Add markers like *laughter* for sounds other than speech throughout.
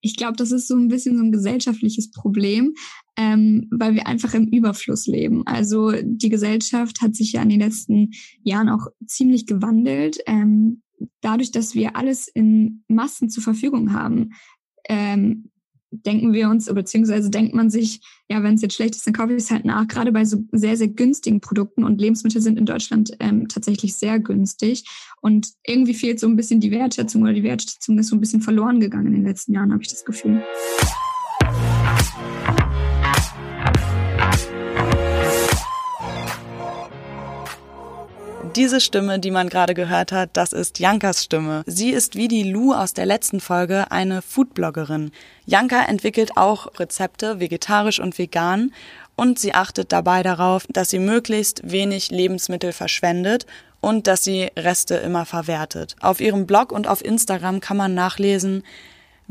ich glaube, das ist so ein bisschen so ein gesellschaftliches Problem, ähm, weil wir einfach im Überfluss leben. Also die Gesellschaft hat sich ja in den letzten Jahren auch ziemlich gewandelt. Ähm, dadurch, dass wir alles in Massen zur Verfügung haben, ähm, denken wir uns, beziehungsweise denkt man sich, ja, wenn es jetzt schlecht ist, dann kaufe ich es halt nach. Gerade bei so sehr, sehr günstigen Produkten und Lebensmittel sind in Deutschland ähm, tatsächlich sehr günstig. Und irgendwie fehlt so ein bisschen die Wertschätzung oder die Wertschätzung ist so ein bisschen verloren gegangen in den letzten Jahren, habe ich das Gefühl. Diese Stimme, die man gerade gehört hat, das ist Jankas Stimme. Sie ist wie die Lou aus der letzten Folge eine Foodbloggerin. Janka entwickelt auch Rezepte, vegetarisch und vegan, und sie achtet dabei darauf, dass sie möglichst wenig Lebensmittel verschwendet und dass sie Reste immer verwertet. Auf ihrem Blog und auf Instagram kann man nachlesen,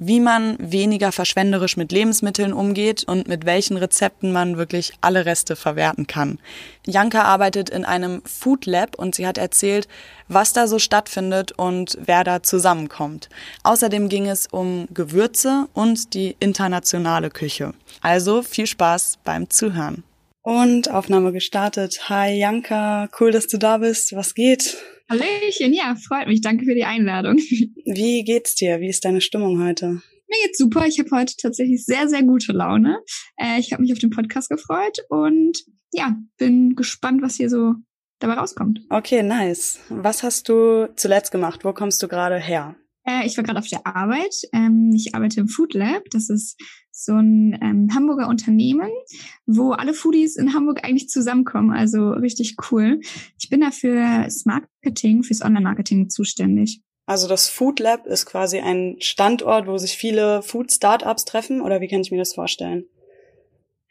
wie man weniger verschwenderisch mit Lebensmitteln umgeht und mit welchen Rezepten man wirklich alle Reste verwerten kann. Janka arbeitet in einem Food Lab und sie hat erzählt, was da so stattfindet und wer da zusammenkommt. Außerdem ging es um Gewürze und die internationale Küche. Also viel Spaß beim Zuhören. Und Aufnahme gestartet. Hi Janka, cool, dass du da bist. Was geht? Hallöchen, ja, freut mich. Danke für die Einladung. *laughs* Wie geht's dir? Wie ist deine Stimmung heute? Mir geht's super. Ich habe heute tatsächlich sehr, sehr gute Laune. Äh, ich habe mich auf den Podcast gefreut und ja, bin gespannt, was hier so dabei rauskommt. Okay, nice. Was hast du zuletzt gemacht? Wo kommst du gerade her? Äh, ich war gerade auf der Arbeit. Ähm, ich arbeite im Food Lab. Das ist so ein ähm, Hamburger Unternehmen, wo alle Foodies in Hamburg eigentlich zusammenkommen. Also richtig cool. Ich bin da fürs Marketing, fürs Online-Marketing zuständig. Also das Food Lab ist quasi ein Standort, wo sich viele Food-Startups treffen, oder wie kann ich mir das vorstellen?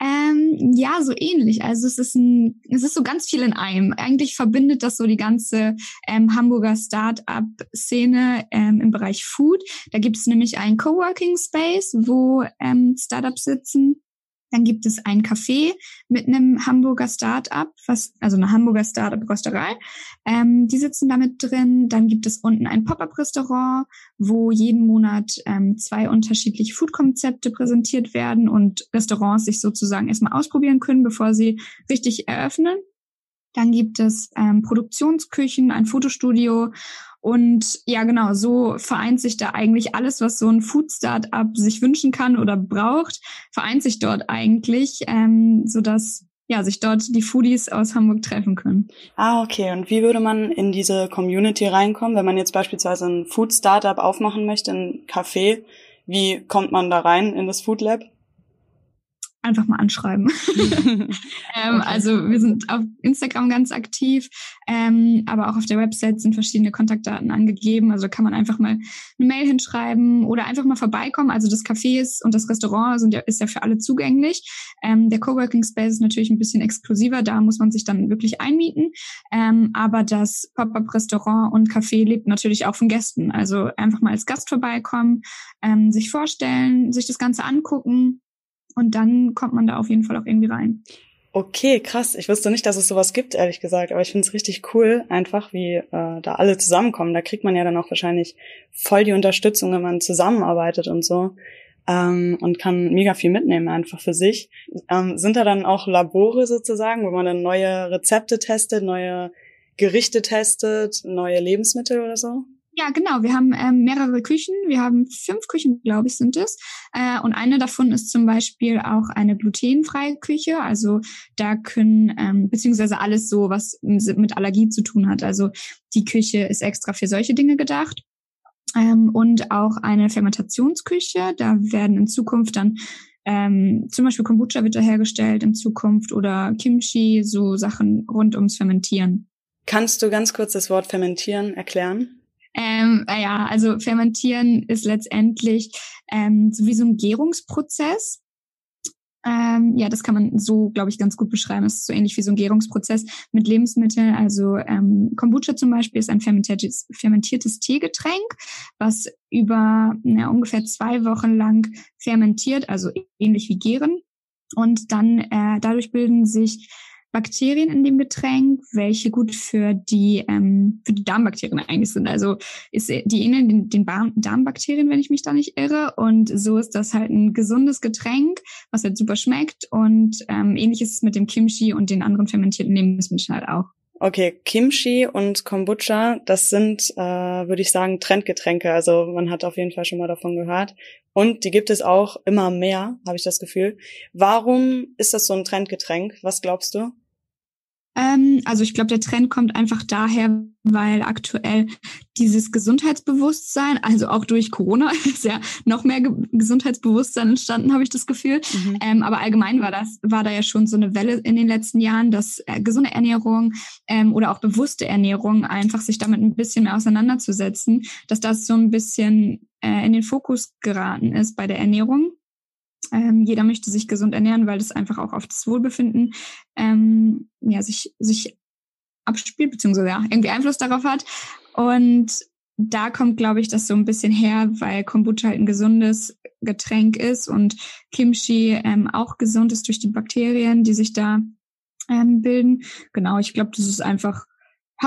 Ähm, ja, so ähnlich. Also es ist ein, es ist so ganz viel in einem. Eigentlich verbindet das so die ganze ähm, Hamburger Start-up-Szene ähm, im Bereich Food. Da gibt es nämlich einen Coworking Space, wo ähm, Startups sitzen dann gibt es ein Café mit einem Hamburger Start-up, was, also eine Hamburger Start-up-Rösterei. Ähm, die sitzen damit drin. Dann gibt es unten ein Pop-up-Restaurant, wo jeden Monat ähm, zwei unterschiedliche Food-Konzepte präsentiert werden und Restaurants sich sozusagen erstmal ausprobieren können, bevor sie richtig eröffnen. Dann gibt es ähm, Produktionsküchen, ein Fotostudio und ja, genau, so vereint sich da eigentlich alles, was so ein Food-Startup sich wünschen kann oder braucht, vereint sich dort eigentlich, ähm, sodass ja, sich dort die Foodies aus Hamburg treffen können. Ah, okay. Und wie würde man in diese Community reinkommen, wenn man jetzt beispielsweise ein Food-Startup aufmachen möchte, ein Café? Wie kommt man da rein in das Food Lab? Einfach mal anschreiben. *laughs* *laughs* ähm, okay. Also wir sind auf Instagram ganz aktiv, ähm, aber auch auf der Website sind verschiedene Kontaktdaten angegeben. Also kann man einfach mal eine Mail hinschreiben oder einfach mal vorbeikommen. Also das Café ist und das Restaurant sind ja, ist ja für alle zugänglich. Ähm, der Coworking Space ist natürlich ein bisschen exklusiver, da muss man sich dann wirklich einmieten. Ähm, aber das Pop-up-Restaurant und Café lebt natürlich auch von Gästen. Also einfach mal als Gast vorbeikommen, ähm, sich vorstellen, sich das Ganze angucken und dann kommt man da auf jeden Fall auch irgendwie rein. Okay, krass. Ich wusste nicht, dass es sowas gibt, ehrlich gesagt. Aber ich finde es richtig cool, einfach wie äh, da alle zusammenkommen. Da kriegt man ja dann auch wahrscheinlich voll die Unterstützung, wenn man zusammenarbeitet und so. Ähm, und kann mega viel mitnehmen einfach für sich. Ähm, sind da dann auch Labore sozusagen, wo man dann neue Rezepte testet, neue Gerichte testet, neue Lebensmittel oder so? Ja, genau. Wir haben ähm, mehrere Küchen. Wir haben fünf Küchen, glaube ich, sind es. Äh, und eine davon ist zum Beispiel auch eine glutenfreie Küche. Also da können, ähm, beziehungsweise alles so, was mit Allergie zu tun hat. Also die Küche ist extra für solche Dinge gedacht. Ähm, und auch eine Fermentationsküche. Da werden in Zukunft dann ähm, zum Beispiel Kombucha wird da hergestellt in Zukunft oder Kimchi, so Sachen rund ums Fermentieren. Kannst du ganz kurz das Wort fermentieren erklären? Ähm, naja, also fermentieren ist letztendlich ähm, so wie so ein Gärungsprozess. Ähm, ja, das kann man so, glaube ich, ganz gut beschreiben. Es ist so ähnlich wie so ein Gärungsprozess mit Lebensmitteln. Also ähm, Kombucha zum Beispiel ist ein fermentiertes, fermentiertes Teegetränk, was über ja, ungefähr zwei Wochen lang fermentiert, also ähnlich wie Gären. Und dann äh, dadurch bilden sich Bakterien in dem Getränk, welche gut für die, ähm, für die Darmbakterien eigentlich sind. Also ist die ähneln den, den Darmbakterien, wenn ich mich da nicht irre. Und so ist das halt ein gesundes Getränk, was halt super schmeckt. Und ähm, ähnlich ist es mit dem Kimchi und den anderen fermentierten Lebensmitteln halt auch. Okay, Kimchi und Kombucha, das sind, äh, würde ich sagen, Trendgetränke. Also man hat auf jeden Fall schon mal davon gehört. Und die gibt es auch immer mehr, habe ich das Gefühl. Warum ist das so ein Trendgetränk? Was glaubst du? Ähm, also ich glaube, der Trend kommt einfach daher, weil aktuell dieses Gesundheitsbewusstsein, also auch durch Corona, *laughs* ist ja noch mehr Ge Gesundheitsbewusstsein entstanden, habe ich das Gefühl. Mhm. Ähm, aber allgemein war das, war da ja schon so eine Welle in den letzten Jahren, dass äh, gesunde Ernährung ähm, oder auch bewusste Ernährung einfach sich damit ein bisschen mehr auseinanderzusetzen, dass das so ein bisschen äh, in den Fokus geraten ist bei der Ernährung. Ähm, jeder möchte sich gesund ernähren, weil das einfach auch auf das Wohlbefinden ähm, ja, sich, sich abspielt, beziehungsweise ja, irgendwie Einfluss darauf hat. Und da kommt, glaube ich, das so ein bisschen her, weil Kombucha halt ein gesundes Getränk ist und Kimchi ähm, auch gesund ist durch die Bakterien, die sich da ähm, bilden. Genau, ich glaube, das ist einfach,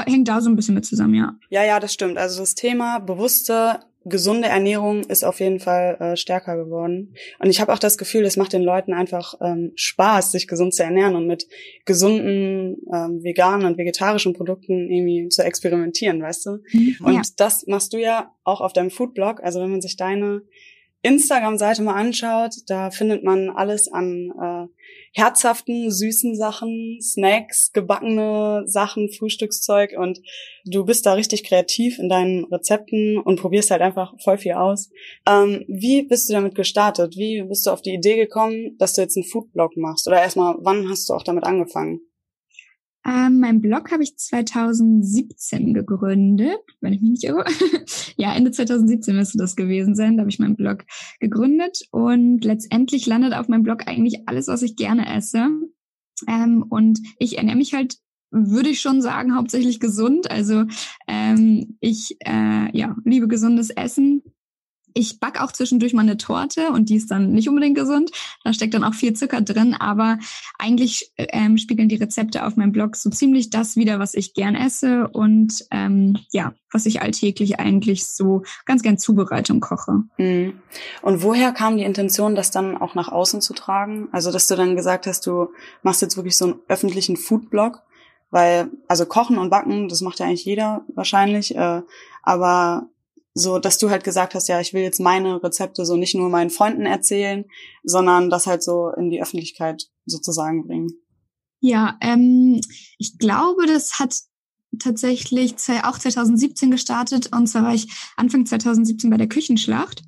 hängt da so ein bisschen mit zusammen, ja. Ja, ja, das stimmt. Also das Thema bewusste gesunde Ernährung ist auf jeden Fall äh, stärker geworden. Und ich habe auch das Gefühl, es macht den Leuten einfach ähm, Spaß, sich gesund zu ernähren und mit gesunden, ähm, veganen und vegetarischen Produkten irgendwie zu experimentieren, weißt du? Mhm. Und ja. das machst du ja auch auf deinem Foodblog. Also wenn man sich deine Instagram-Seite mal anschaut, da findet man alles an äh, herzhaften, süßen Sachen, Snacks, gebackene Sachen, Frühstückszeug und du bist da richtig kreativ in deinen Rezepten und probierst halt einfach voll viel aus. Ähm, wie bist du damit gestartet? Wie bist du auf die Idee gekommen, dass du jetzt einen Foodblog machst? Oder erstmal, wann hast du auch damit angefangen? Ähm, mein Blog habe ich 2017 gegründet, wenn ich mich nicht irre. *laughs* ja, Ende 2017 müsste das gewesen sein. Da habe ich meinen Blog gegründet und letztendlich landet auf meinem Blog eigentlich alles, was ich gerne esse. Ähm, und ich ernähre mich halt würde ich schon sagen, hauptsächlich gesund. Also ähm, ich äh, ja, liebe gesundes Essen, ich back auch zwischendurch mal eine Torte und die ist dann nicht unbedingt gesund. Da steckt dann auch viel Zucker drin, aber eigentlich ähm, spiegeln die Rezepte auf meinem Blog so ziemlich das wieder, was ich gern esse und ähm, ja, was ich alltäglich eigentlich so ganz gern zubereite und koche. Mhm. Und woher kam die Intention, das dann auch nach außen zu tragen? Also, dass du dann gesagt hast, du machst jetzt wirklich so einen öffentlichen Foodblog? Weil, also Kochen und Backen, das macht ja eigentlich jeder wahrscheinlich, äh, aber so, dass du halt gesagt hast, ja, ich will jetzt meine Rezepte so nicht nur meinen Freunden erzählen, sondern das halt so in die Öffentlichkeit sozusagen bringen. Ja, ähm, ich glaube, das hat tatsächlich auch 2017 gestartet und zwar war ich Anfang 2017 bei der Küchenschlacht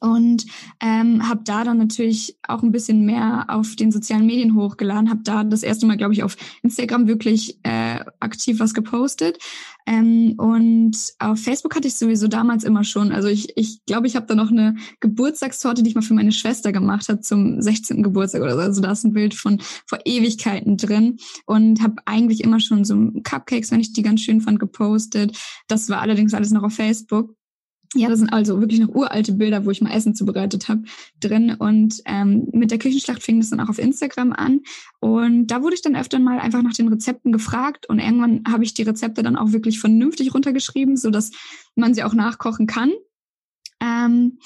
und ähm, habe da dann natürlich auch ein bisschen mehr auf den sozialen Medien hochgeladen, habe da das erste Mal, glaube ich, auf Instagram wirklich äh, aktiv was gepostet ähm, und auf Facebook hatte ich sowieso damals immer schon. Also ich ich, glaube, ich habe da noch eine Geburtstagstorte, die ich mal für meine Schwester gemacht habe zum 16. Geburtstag oder so. Also da ist ein Bild von vor Ewigkeiten drin und habe eigentlich immer schon so Cupcakes, wenn ich die ganz schön fand, gepostet. Das war allerdings alles noch auf Facebook. Ja, das sind also wirklich noch uralte Bilder, wo ich mal Essen zubereitet habe, drin. Und ähm, mit der Küchenschlacht fing das dann auch auf Instagram an. Und da wurde ich dann öfter mal einfach nach den Rezepten gefragt. Und irgendwann habe ich die Rezepte dann auch wirklich vernünftig runtergeschrieben, so dass man sie auch nachkochen kann. Ähm,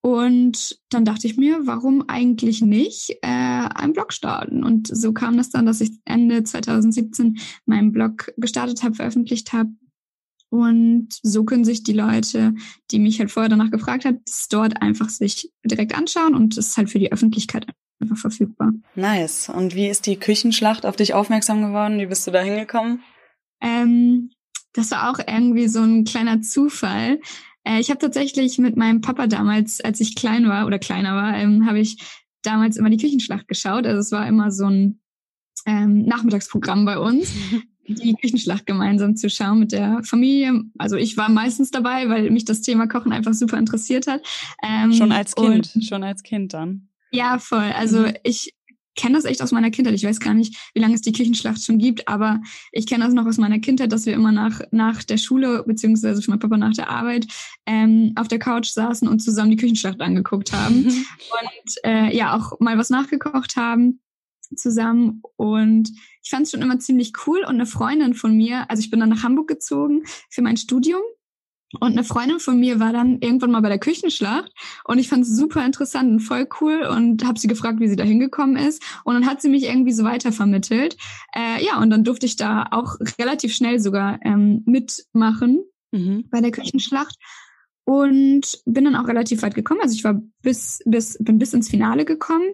und dann dachte ich mir, warum eigentlich nicht äh, einen Blog starten? Und so kam das dann, dass ich Ende 2017 meinen Blog gestartet habe, veröffentlicht habe und so können sich die Leute, die mich halt vorher danach gefragt haben, dort einfach sich direkt anschauen und es ist halt für die Öffentlichkeit einfach verfügbar. Nice. Und wie ist die Küchenschlacht auf dich aufmerksam geworden? Wie bist du da hingekommen? Ähm, das war auch irgendwie so ein kleiner Zufall. Äh, ich habe tatsächlich mit meinem Papa damals, als ich klein war oder kleiner war, ähm, habe ich damals immer die Küchenschlacht geschaut. Also es war immer so ein ähm, Nachmittagsprogramm bei uns. *laughs* die Küchenschlacht gemeinsam zu schauen mit der Familie. Also ich war meistens dabei, weil mich das Thema Kochen einfach super interessiert hat. Ähm, schon als Kind, schon als Kind dann. Ja, voll. Also mhm. ich kenne das echt aus meiner Kindheit. Ich weiß gar nicht, wie lange es die Küchenschlacht schon gibt, aber ich kenne das noch aus meiner Kindheit, dass wir immer nach, nach der Schule, beziehungsweise für mein Papa nach der Arbeit, ähm, auf der Couch saßen und zusammen die Küchenschlacht angeguckt haben. Mhm. Und äh, ja, auch mal was nachgekocht haben. Zusammen und ich fand es schon immer ziemlich cool und eine Freundin von mir, also ich bin dann nach Hamburg gezogen für mein Studium und eine Freundin von mir war dann irgendwann mal bei der Küchenschlacht und ich fand es super interessant und voll cool und habe sie gefragt, wie sie da hingekommen ist. Und dann hat sie mich irgendwie so weitervermittelt. Äh, ja, und dann durfte ich da auch relativ schnell sogar ähm, mitmachen mhm. bei der Küchenschlacht und bin dann auch relativ weit gekommen. Also ich war bis bis bin bis ins Finale gekommen.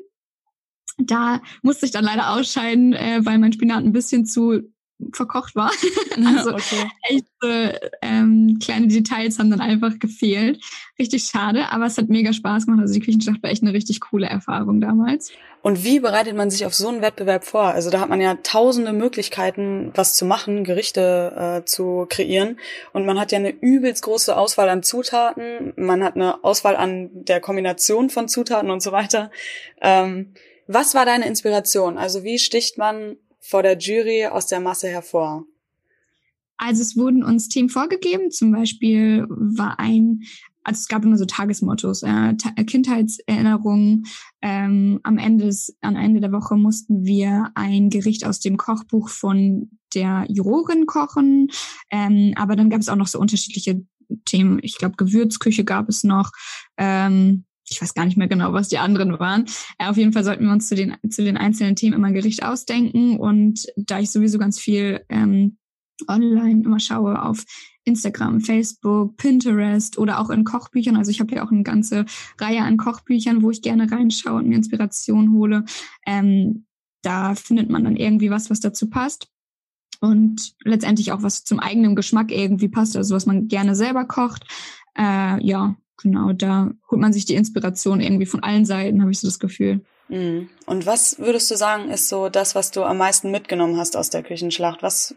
Da musste ich dann leider ausscheiden, äh, weil mein Spinat ein bisschen zu verkocht war. *laughs* *laughs* also okay. echt äh, ähm, kleine Details haben dann einfach gefehlt. Richtig schade, aber es hat mega Spaß gemacht. Also die Küchenschlacht war echt eine richtig coole Erfahrung damals. Und wie bereitet man sich auf so einen Wettbewerb vor? Also da hat man ja tausende Möglichkeiten, was zu machen, Gerichte äh, zu kreieren. Und man hat ja eine übelst große Auswahl an Zutaten. Man hat eine Auswahl an der Kombination von Zutaten und so weiter. Ähm, was war deine Inspiration? Also wie sticht man vor der Jury aus der Masse hervor? Also es wurden uns Themen vorgegeben. Zum Beispiel war ein, also es gab immer so Tagesmottos, äh, Kindheitserinnerungen. Ähm, am Ende des, am Ende der Woche mussten wir ein Gericht aus dem Kochbuch von der Jurorin kochen. Ähm, aber dann gab es auch noch so unterschiedliche Themen. Ich glaube, Gewürzküche gab es noch. Ähm, ich weiß gar nicht mehr genau, was die anderen waren. Äh, auf jeden Fall sollten wir uns zu den, zu den einzelnen Themen immer ein Gericht ausdenken. Und da ich sowieso ganz viel ähm, online immer schaue auf Instagram, Facebook, Pinterest oder auch in Kochbüchern. Also ich habe ja auch eine ganze Reihe an Kochbüchern, wo ich gerne reinschaue und mir Inspiration hole. Ähm, da findet man dann irgendwie was, was dazu passt. Und letztendlich auch was zum eigenen Geschmack irgendwie passt, also was man gerne selber kocht. Äh, ja, genau, da holt man sich die Inspiration irgendwie von allen Seiten, habe ich so das Gefühl. Mhm. Und was würdest du sagen, ist so das, was du am meisten mitgenommen hast aus der Küchenschlacht? Was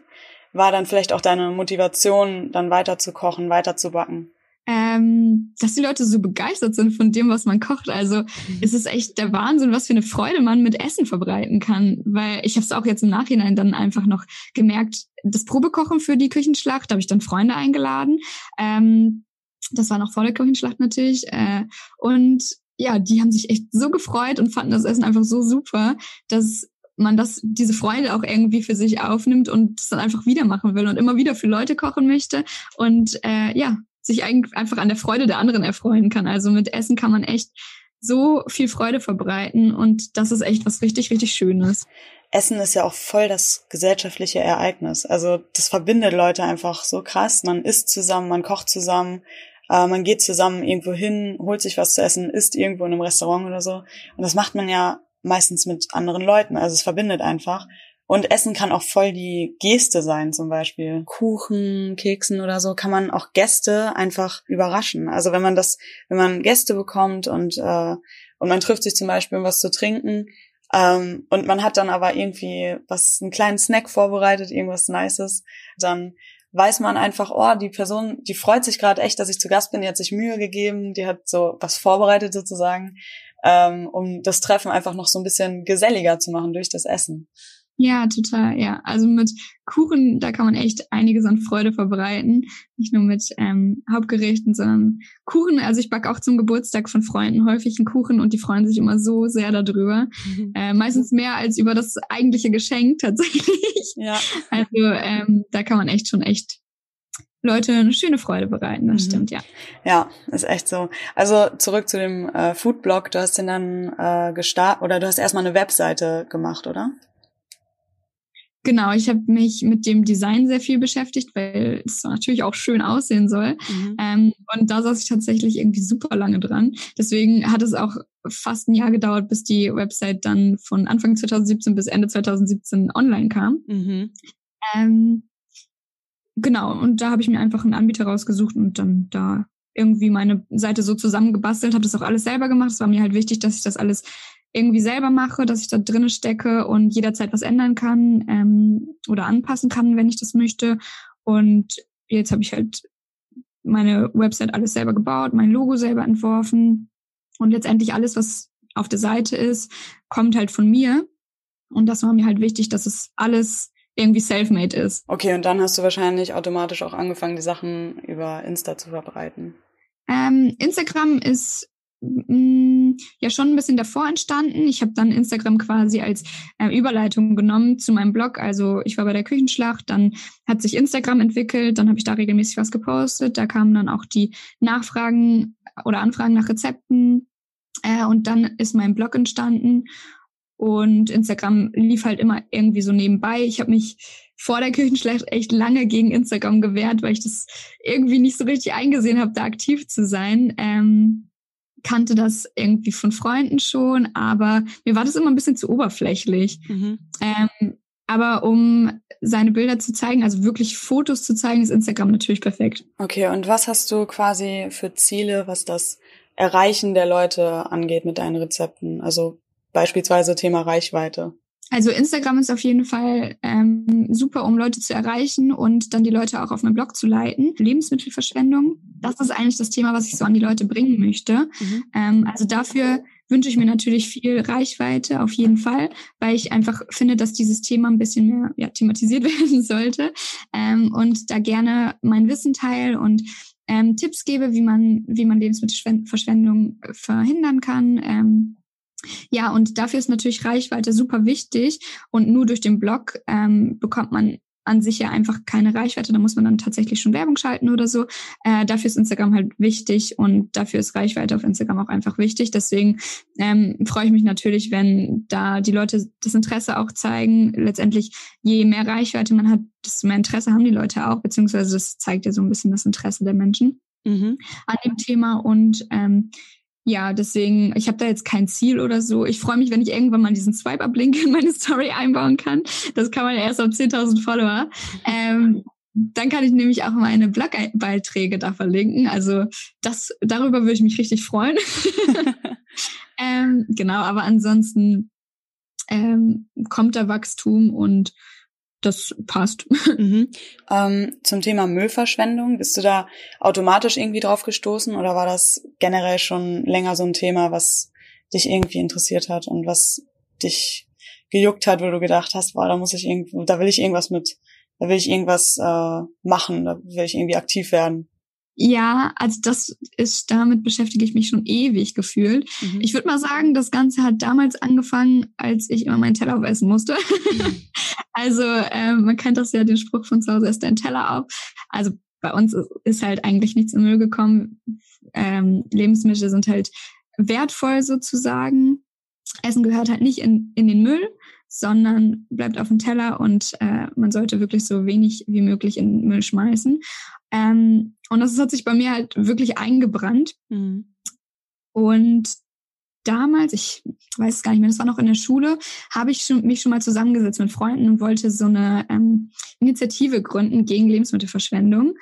war dann vielleicht auch deine Motivation, dann weiter zu kochen, weiter zu backen? Ähm, dass die Leute so begeistert sind von dem, was man kocht. Also mhm. es ist echt der Wahnsinn, was für eine Freude man mit Essen verbreiten kann. Weil ich habe es auch jetzt im Nachhinein dann einfach noch gemerkt, das Probekochen für die Küchenschlacht, da habe ich dann Freunde eingeladen. Ähm, das war noch vor der Küchenschlacht natürlich. Äh, und ja, die haben sich echt so gefreut und fanden das Essen einfach so super, dass man das, diese Freude auch irgendwie für sich aufnimmt und es dann einfach wieder machen will und immer wieder für Leute kochen möchte und äh, ja, sich einfach an der Freude der anderen erfreuen kann. Also mit Essen kann man echt so viel Freude verbreiten und das ist echt was richtig, richtig Schönes. Essen ist ja auch voll das gesellschaftliche Ereignis. Also das verbindet Leute einfach so krass. Man isst zusammen, man kocht zusammen, äh, man geht zusammen irgendwo hin, holt sich was zu essen, isst irgendwo in einem Restaurant oder so. Und das macht man ja meistens mit anderen Leuten. Also es verbindet einfach. Und Essen kann auch voll die Geste sein, zum Beispiel. Kuchen, Keksen oder so, kann man auch Gäste einfach überraschen. Also wenn man das, wenn man Gäste bekommt und, äh, und man trifft sich zum Beispiel, um was zu trinken, ähm, und man hat dann aber irgendwie was, einen kleinen Snack vorbereitet, irgendwas Nices, dann weiß man einfach, oh, die Person, die freut sich gerade echt, dass ich zu Gast bin, die hat sich Mühe gegeben, die hat so was vorbereitet sozusagen, ähm, um das Treffen einfach noch so ein bisschen geselliger zu machen durch das Essen. Ja, total, ja. Also mit Kuchen, da kann man echt einiges an Freude verbreiten. Nicht nur mit ähm, Hauptgerichten, sondern Kuchen. Also ich backe auch zum Geburtstag von Freunden häufig einen Kuchen und die freuen sich immer so sehr darüber. Mhm. *laughs* Äh, meistens mehr als über das eigentliche Geschenk tatsächlich. Ja. Also ähm, da kann man echt schon echt Leute eine schöne Freude bereiten, das mhm. stimmt, ja. Ja, ist echt so. Also zurück zu dem äh, Foodblog, du hast den dann äh, gestartet oder du hast erstmal eine Webseite gemacht, oder? Genau, ich habe mich mit dem Design sehr viel beschäftigt, weil es natürlich auch schön aussehen soll. Mhm. Ähm, und da saß ich tatsächlich irgendwie super lange dran. Deswegen hat es auch fast ein Jahr gedauert, bis die Website dann von Anfang 2017 bis Ende 2017 online kam. Mhm. Ähm, genau, und da habe ich mir einfach einen Anbieter rausgesucht und dann da irgendwie meine Seite so zusammengebastelt, habe das auch alles selber gemacht. Es war mir halt wichtig, dass ich das alles irgendwie selber mache, dass ich da drinnen stecke und jederzeit was ändern kann ähm, oder anpassen kann, wenn ich das möchte. Und jetzt habe ich halt meine Website alles selber gebaut, mein Logo selber entworfen und letztendlich alles, was auf der Seite ist, kommt halt von mir. Und das war mir halt wichtig, dass es alles irgendwie self-made ist. Okay, und dann hast du wahrscheinlich automatisch auch angefangen, die Sachen über Insta zu verbreiten. Ähm, Instagram ist mm, ja schon ein bisschen davor entstanden. Ich habe dann Instagram quasi als äh, Überleitung genommen zu meinem Blog. Also ich war bei der Küchenschlacht, dann hat sich Instagram entwickelt, dann habe ich da regelmäßig was gepostet. Da kamen dann auch die Nachfragen oder Anfragen nach Rezepten. Äh, und dann ist mein Blog entstanden. Und Instagram lief halt immer irgendwie so nebenbei. Ich habe mich vor der Küchenschlacht echt lange gegen Instagram gewehrt, weil ich das irgendwie nicht so richtig eingesehen habe, da aktiv zu sein. Ähm, kannte das irgendwie von Freunden schon, aber mir war das immer ein bisschen zu oberflächlich. Mhm. Ähm, aber um seine Bilder zu zeigen, also wirklich Fotos zu zeigen, ist Instagram natürlich perfekt. Okay, und was hast du quasi für Ziele, was das Erreichen der Leute angeht mit deinen Rezepten? Also beispielsweise Thema Reichweite. Also Instagram ist auf jeden Fall ähm, super, um Leute zu erreichen und dann die Leute auch auf meinen Blog zu leiten. Lebensmittelverschwendung, das ist eigentlich das Thema, was ich so an die Leute bringen möchte. Mhm. Ähm, also dafür wünsche ich mir natürlich viel Reichweite auf jeden Fall, weil ich einfach finde, dass dieses Thema ein bisschen mehr ja, thematisiert *laughs* werden sollte ähm, und da gerne mein Wissen teile und ähm, Tipps gebe, wie man, wie man Lebensmittelverschwendung verhindern kann. Ähm, ja, und dafür ist natürlich Reichweite super wichtig. Und nur durch den Blog ähm, bekommt man an sich ja einfach keine Reichweite. Da muss man dann tatsächlich schon Werbung schalten oder so. Äh, dafür ist Instagram halt wichtig und dafür ist Reichweite auf Instagram auch einfach wichtig. Deswegen ähm, freue ich mich natürlich, wenn da die Leute das Interesse auch zeigen. Letztendlich, je mehr Reichweite man hat, desto mehr Interesse haben die Leute auch, beziehungsweise das zeigt ja so ein bisschen das Interesse der Menschen mhm. an dem Thema. Und ähm, ja, deswegen, ich habe da jetzt kein Ziel oder so. Ich freue mich, wenn ich irgendwann mal diesen Swipe-Up-Link in meine *laughs* Story einbauen kann. Das kann man erst auf 10.000 Follower. Ähm, dann kann ich nämlich auch meine Blogbeiträge da verlinken. Also das, darüber würde ich mich richtig freuen. *laughs* *laughs* ähm, genau, aber ansonsten ähm, kommt da Wachstum und das passt. Mhm. Ähm, zum Thema Müllverschwendung, bist du da automatisch irgendwie drauf gestoßen oder war das generell schon länger so ein Thema, was dich irgendwie interessiert hat und was dich gejuckt hat, wo du gedacht hast, boah, da muss ich irgendwo, da will ich irgendwas mit, da will ich irgendwas äh, machen, da will ich irgendwie aktiv werden. Ja, also das ist, damit beschäftige ich mich schon ewig gefühlt. Mhm. Ich würde mal sagen, das Ganze hat damals angefangen, als ich immer meinen Teller aufessen musste. Mhm. *laughs* also äh, man kennt das ja, den Spruch von zu Hause ist dein Teller auf. Also bei uns ist halt eigentlich nichts im Müll gekommen. Ähm, Lebensmittel sind halt wertvoll sozusagen. Essen gehört halt nicht in, in den Müll, sondern bleibt auf dem Teller und äh, man sollte wirklich so wenig wie möglich in den Müll schmeißen. Ähm, und das hat sich bei mir halt wirklich eingebrannt. Mhm. Und damals, ich weiß es gar nicht mehr, das war noch in der Schule, habe ich schon, mich schon mal zusammengesetzt mit Freunden und wollte so eine ähm, Initiative gründen gegen Lebensmittelverschwendung.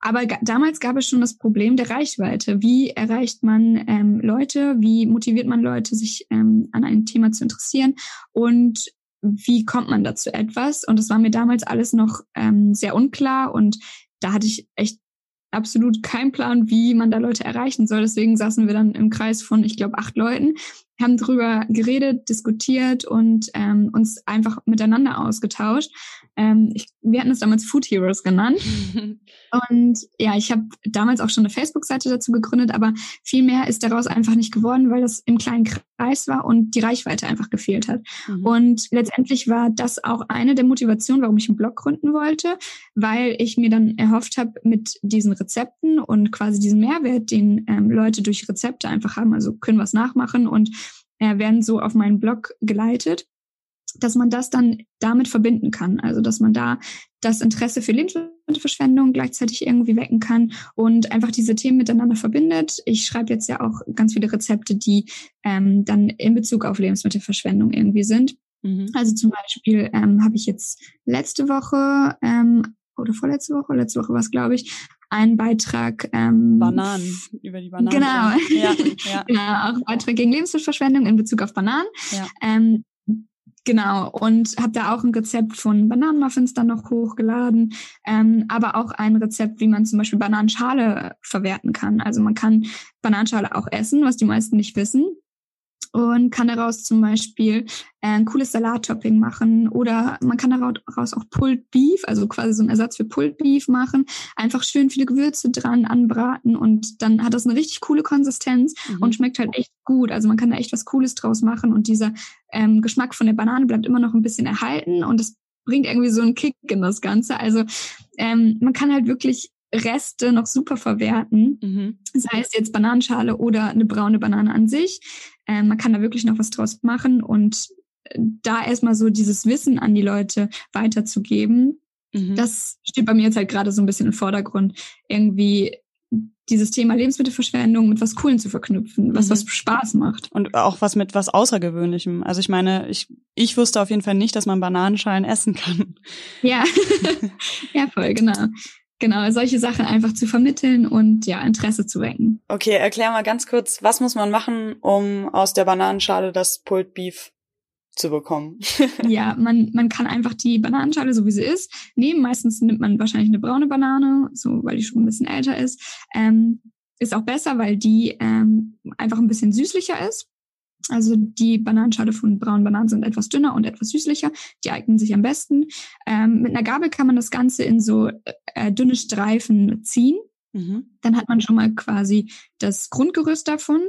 Aber damals gab es schon das Problem der Reichweite. Wie erreicht man ähm, Leute? Wie motiviert man Leute, sich ähm, an ein Thema zu interessieren? Und wie kommt man dazu etwas? Und das war mir damals alles noch ähm, sehr unklar und da hatte ich echt absolut keinen Plan, wie man da Leute erreichen soll. Deswegen saßen wir dann im Kreis von, ich glaube, acht Leuten haben drüber geredet, diskutiert und ähm, uns einfach miteinander ausgetauscht. Ähm, ich, wir hatten es damals Food Heroes genannt. *laughs* und ja, ich habe damals auch schon eine Facebook-Seite dazu gegründet, aber viel mehr ist daraus einfach nicht geworden, weil das im kleinen Kreis war und die Reichweite einfach gefehlt hat. Mhm. Und letztendlich war das auch eine der Motivationen, warum ich einen Blog gründen wollte, weil ich mir dann erhofft habe, mit diesen Rezepten und quasi diesen Mehrwert, den ähm, Leute durch Rezepte einfach haben, also können was nachmachen und äh, werden so auf meinen Blog geleitet, dass man das dann damit verbinden kann. Also dass man da das Interesse für Lebensmittelverschwendung gleichzeitig irgendwie wecken kann und einfach diese Themen miteinander verbindet. Ich schreibe jetzt ja auch ganz viele Rezepte, die ähm, dann in Bezug auf Lebensmittelverschwendung irgendwie sind. Mhm. Also zum Beispiel ähm, habe ich jetzt letzte Woche ähm, oder vorletzte Woche, letzte Woche war es, glaube ich, einen Beitrag. Ähm, Bananen, über die Bananen. Genau. Ja, *laughs* ja. genau, auch Beitrag gegen Lebensmittelverschwendung in Bezug auf Bananen. Ja. Ähm, Genau, und habe da auch ein Rezept von Bananenmuffins dann noch hochgeladen, ähm, aber auch ein Rezept, wie man zum Beispiel Bananenschale verwerten kann. Also man kann Bananenschale auch essen, was die meisten nicht wissen. Und kann daraus zum Beispiel äh, ein cooles Salattopping machen oder man kann daraus auch Pulled Beef, also quasi so ein Ersatz für Pulled Beef machen, einfach schön viele Gewürze dran anbraten und dann hat das eine richtig coole Konsistenz mhm. und schmeckt halt echt gut. Also man kann da echt was Cooles draus machen und dieser ähm, Geschmack von der Banane bleibt immer noch ein bisschen erhalten und es bringt irgendwie so einen Kick in das Ganze. Also ähm, man kann halt wirklich Reste noch super verwerten, mhm. sei es jetzt Bananenschale oder eine braune Banane an sich. Ähm, man kann da wirklich noch was draus machen und äh, da erstmal so dieses Wissen an die Leute weiterzugeben, mhm. das steht bei mir jetzt halt gerade so ein bisschen im Vordergrund. Irgendwie dieses Thema Lebensmittelverschwendung mit was Coolen zu verknüpfen, was mhm. was Spaß macht. Und auch was mit was Außergewöhnlichem. Also ich meine, ich, ich wusste auf jeden Fall nicht, dass man Bananenschalen essen kann. Ja, *laughs* *laughs* ja voll, genau genau, solche Sachen einfach zu vermitteln und ja, Interesse zu wecken. Okay, erklär mal ganz kurz, was muss man machen, um aus der Bananenschale das Pulled Beef zu bekommen? *laughs* ja, man, man kann einfach die Bananenschale, so wie sie ist, nehmen. Meistens nimmt man wahrscheinlich eine braune Banane, so weil die schon ein bisschen älter ist. Ähm, ist auch besser, weil die ähm, einfach ein bisschen süßlicher ist. Also die Bananenschale von braunen Bananen sind etwas dünner und etwas süßlicher. Die eignen sich am besten. Ähm, mit einer Gabel kann man das Ganze in so äh, dünne Streifen ziehen. Mhm. Dann hat man schon mal quasi das Grundgerüst davon.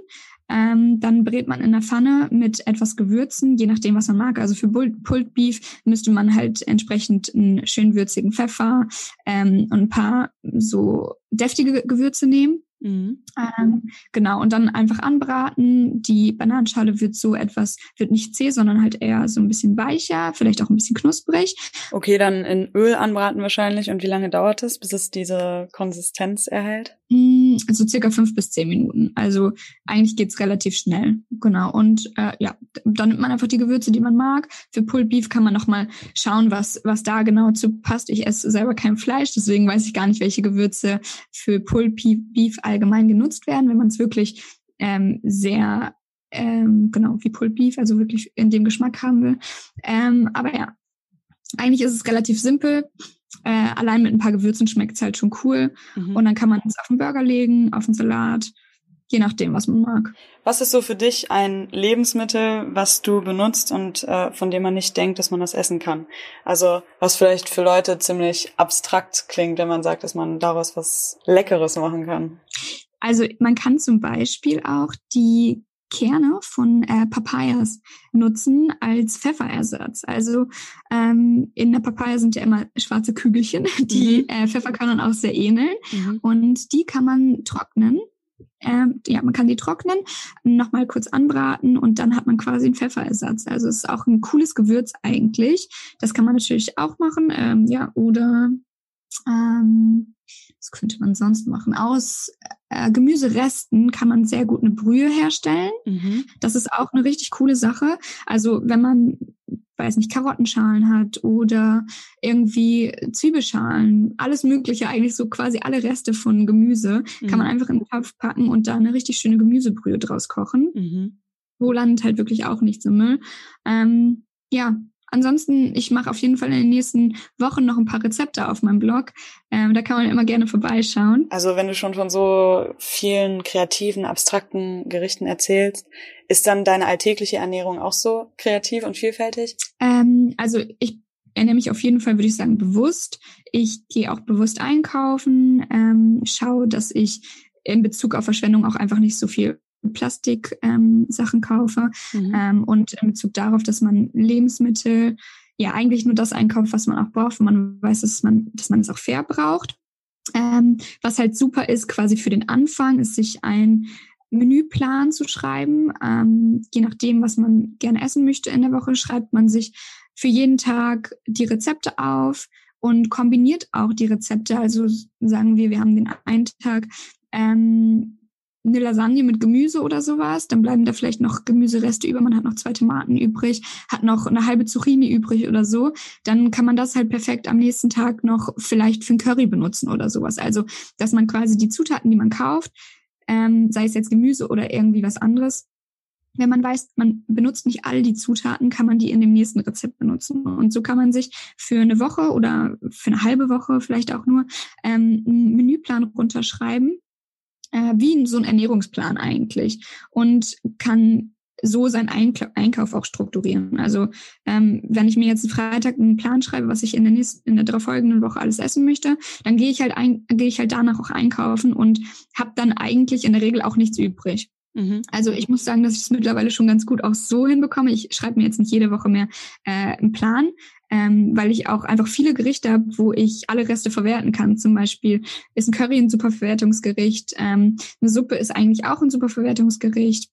Ähm, dann brät man in der Pfanne mit etwas Gewürzen, je nachdem, was man mag. Also für Pulled Beef müsste man halt entsprechend einen schön würzigen Pfeffer ähm, und ein paar so deftige Gewürze nehmen. Mhm. Ähm, genau, und dann einfach anbraten. Die Bananenschale wird so etwas, wird nicht zäh, sondern halt eher so ein bisschen weicher, vielleicht auch ein bisschen knusprig. Okay, dann in Öl anbraten wahrscheinlich. Und wie lange dauert es, bis es diese Konsistenz erhält? Mm, so circa fünf bis zehn Minuten. Also eigentlich geht's relativ schnell. Genau. Und äh, ja, dann nimmt man einfach die Gewürze, die man mag. Für Pulled Beef kann man nochmal schauen, was, was da genau zu passt. Ich esse selber kein Fleisch, deswegen weiß ich gar nicht, welche Gewürze für Pulled Beef allgemein genutzt werden, wenn man es wirklich ähm, sehr ähm, genau wie Pulled Beef, also wirklich in dem Geschmack haben will. Ähm, aber ja, eigentlich ist es relativ simpel. Äh, allein mit ein paar Gewürzen schmeckt es halt schon cool. Mhm. Und dann kann man es auf den Burger legen, auf den Salat, je nachdem, was man mag. Was ist so für dich ein Lebensmittel, was du benutzt und äh, von dem man nicht denkt, dass man das essen kann? Also was vielleicht für Leute ziemlich abstrakt klingt, wenn man sagt, dass man daraus was Leckeres machen kann. Also man kann zum Beispiel auch die Kerne von äh, Papayas nutzen als Pfefferersatz. Also ähm, in der Papaya sind ja immer schwarze Kügelchen, *laughs* die mhm. äh, Pfefferkörnern auch sehr ähneln. Mhm. Und die kann man trocknen ähm, ja, man kann die trocknen, nochmal kurz anbraten und dann hat man quasi einen Pfefferersatz. Also es ist auch ein cooles Gewürz eigentlich. Das kann man natürlich auch machen. Ähm, ja, oder ähm, was könnte man sonst machen? Aus äh, Gemüseresten kann man sehr gut eine Brühe herstellen. Mhm. Das ist auch eine richtig coole Sache. Also wenn man weiß nicht, Karottenschalen hat oder irgendwie Zwiebelschalen, alles Mögliche, eigentlich so quasi alle Reste von Gemüse, mhm. kann man mhm. einfach in den Topf packen und da eine richtig schöne Gemüsebrühe draus kochen. Mhm. Wo landet halt wirklich auch nichts im Müll. Ähm, ja, Ansonsten, ich mache auf jeden Fall in den nächsten Wochen noch ein paar Rezepte auf meinem Blog. Ähm, da kann man immer gerne vorbeischauen. Also wenn du schon von so vielen kreativen, abstrakten Gerichten erzählst, ist dann deine alltägliche Ernährung auch so kreativ und vielfältig? Ähm, also ich ernähre mich auf jeden Fall, würde ich sagen, bewusst. Ich gehe auch bewusst einkaufen, ähm, schaue, dass ich in Bezug auf Verschwendung auch einfach nicht so viel Plastik-Sachen ähm, kaufe mhm. ähm, und in Bezug darauf, dass man Lebensmittel ja eigentlich nur das einkauft, was man auch braucht, wenn man weiß, dass man, dass man es auch fair braucht. Ähm, was halt super ist, quasi für den Anfang, ist sich ein Menüplan zu schreiben. Ähm, je nachdem, was man gerne essen möchte in der Woche, schreibt man sich für jeden Tag die Rezepte auf und kombiniert auch die Rezepte. Also sagen wir, wir haben den einen Tag ähm, eine Lasagne mit Gemüse oder sowas, dann bleiben da vielleicht noch Gemüsereste über, man hat noch zwei Tomaten übrig, hat noch eine halbe Zucchini übrig oder so, dann kann man das halt perfekt am nächsten Tag noch vielleicht für ein Curry benutzen oder sowas. Also, dass man quasi die Zutaten, die man kauft, ähm, sei es jetzt Gemüse oder irgendwie was anderes, wenn man weiß, man benutzt nicht all die Zutaten, kann man die in dem nächsten Rezept benutzen. Und so kann man sich für eine Woche oder für eine halbe Woche vielleicht auch nur ähm, einen Menüplan runterschreiben äh, wie so ein Ernährungsplan eigentlich und kann so seinen Einkauf auch strukturieren. Also ähm, wenn ich mir jetzt Freitag einen Plan schreibe, was ich in der nächsten, in der darauf folgenden Woche alles essen möchte, dann gehe ich halt ein, gehe ich halt danach auch einkaufen und habe dann eigentlich in der Regel auch nichts übrig. Mhm. Also ich muss sagen, dass ich es mittlerweile schon ganz gut auch so hinbekomme. Ich schreibe mir jetzt nicht jede Woche mehr äh, einen Plan, ähm, weil ich auch einfach viele Gerichte habe, wo ich alle Reste verwerten kann. Zum Beispiel ist ein Curry ein super Verwertungsgericht, ähm, eine Suppe ist eigentlich auch ein super Verwertungsgericht.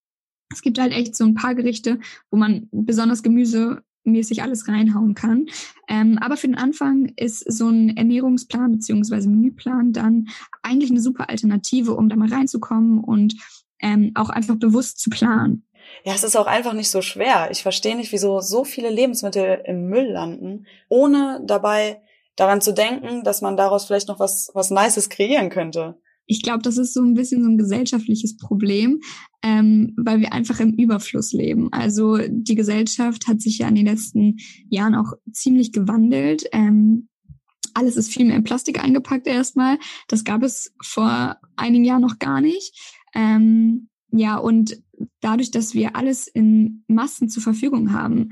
Es gibt halt echt so ein paar Gerichte, wo man besonders gemüsemäßig alles reinhauen kann. Ähm, aber für den Anfang ist so ein Ernährungsplan beziehungsweise Menüplan dann eigentlich eine super Alternative, um da mal reinzukommen und ähm, auch einfach bewusst zu planen. Ja, es ist auch einfach nicht so schwer. Ich verstehe nicht, wieso so viele Lebensmittel im Müll landen, ohne dabei daran zu denken, dass man daraus vielleicht noch was, was Nices kreieren könnte. Ich glaube, das ist so ein bisschen so ein gesellschaftliches Problem, ähm, weil wir einfach im Überfluss leben. Also die Gesellschaft hat sich ja in den letzten Jahren auch ziemlich gewandelt. Ähm, alles ist viel mehr in Plastik eingepackt erstmal. Das gab es vor einigen Jahren noch gar nicht. Ähm, ja, und dadurch, dass wir alles in Massen zur Verfügung haben,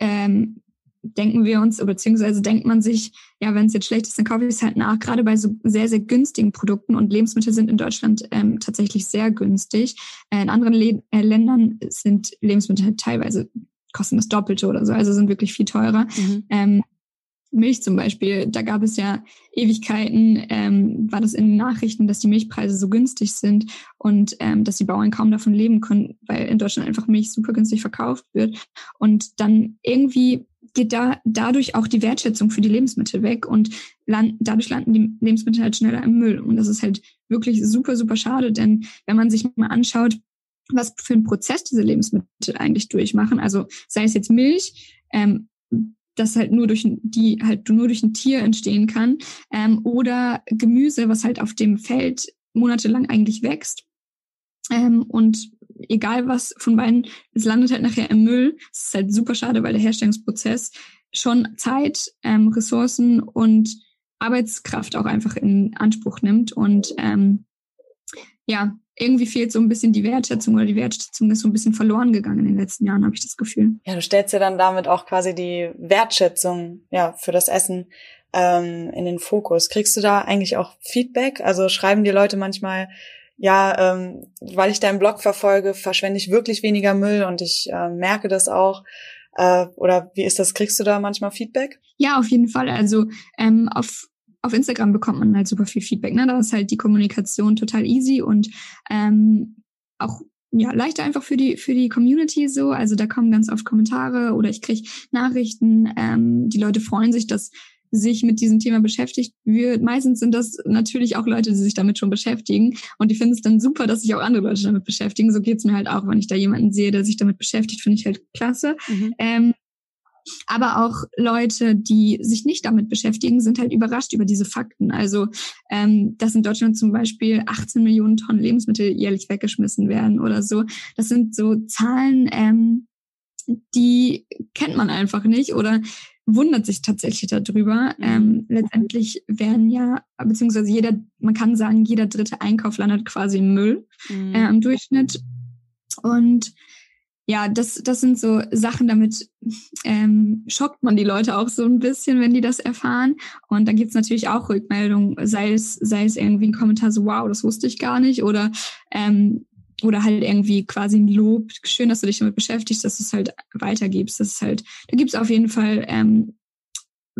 ähm, denken wir uns, beziehungsweise denkt man sich, ja, wenn es jetzt schlecht ist, dann kaufe ich es halt nach. Gerade bei so sehr, sehr günstigen Produkten und Lebensmittel sind in Deutschland ähm, tatsächlich sehr günstig. Äh, in anderen Le äh, Ländern sind Lebensmittel halt teilweise kosten das Doppelte oder so, also sind wirklich viel teurer. Mhm. Ähm, Milch zum Beispiel, da gab es ja Ewigkeiten, ähm, war das in den Nachrichten, dass die Milchpreise so günstig sind und ähm, dass die Bauern kaum davon leben können, weil in Deutschland einfach Milch super günstig verkauft wird. Und dann irgendwie geht da dadurch auch die Wertschätzung für die Lebensmittel weg und land, dadurch landen die Lebensmittel halt schneller im Müll. Und das ist halt wirklich super, super schade, denn wenn man sich mal anschaut, was für ein Prozess diese Lebensmittel eigentlich durchmachen, also sei es jetzt Milch, ähm, das halt nur durch die halt nur durch ein Tier entstehen kann. Ähm, oder Gemüse, was halt auf dem Feld monatelang eigentlich wächst. Ähm, und egal was von beiden, es landet halt nachher im Müll. Es ist halt super schade, weil der Herstellungsprozess schon Zeit, ähm, Ressourcen und Arbeitskraft auch einfach in Anspruch nimmt. Und ähm, ja, irgendwie fehlt so ein bisschen die Wertschätzung oder die Wertschätzung ist so ein bisschen verloren gegangen in den letzten Jahren, habe ich das Gefühl. Ja, du stellst ja dann damit auch quasi die Wertschätzung ja für das Essen ähm, in den Fokus. Kriegst du da eigentlich auch Feedback? Also schreiben die Leute manchmal, ja, ähm, weil ich deinen Blog verfolge, verschwende ich wirklich weniger Müll und ich äh, merke das auch. Äh, oder wie ist das? Kriegst du da manchmal Feedback? Ja, auf jeden Fall. Also ähm, auf auf Instagram bekommt man halt super viel Feedback. Ne? Da ist halt die Kommunikation total easy und ähm, auch ja leichter einfach für die für die Community so. Also da kommen ganz oft Kommentare oder ich kriege Nachrichten. Ähm, die Leute freuen sich, dass sich mit diesem Thema beschäftigt wird. Meistens sind das natürlich auch Leute, die sich damit schon beschäftigen und die finden es dann super, dass sich auch andere Leute damit beschäftigen. So geht's mir halt auch, wenn ich da jemanden sehe, der sich damit beschäftigt, finde ich halt klasse. Mhm. Ähm, aber auch Leute, die sich nicht damit beschäftigen, sind halt überrascht über diese Fakten. Also, ähm, dass in Deutschland zum Beispiel 18 Millionen Tonnen Lebensmittel jährlich weggeschmissen werden oder so. Das sind so Zahlen, ähm, die kennt man einfach nicht oder wundert sich tatsächlich darüber. Mhm. Ähm, letztendlich werden ja, beziehungsweise jeder, man kann sagen, jeder dritte Einkauf landet quasi im Müll mhm. äh, im Durchschnitt. Und ja, das, das sind so Sachen, damit ähm, schockt man die Leute auch so ein bisschen, wenn die das erfahren. Und dann gibt's natürlich auch Rückmeldungen, sei es, sei es irgendwie ein Kommentar so, wow, das wusste ich gar nicht, oder ähm, oder halt irgendwie quasi ein Lob, schön, dass du dich damit beschäftigst, dass du es halt weitergibst. Das ist halt, da gibt's auf jeden Fall ähm,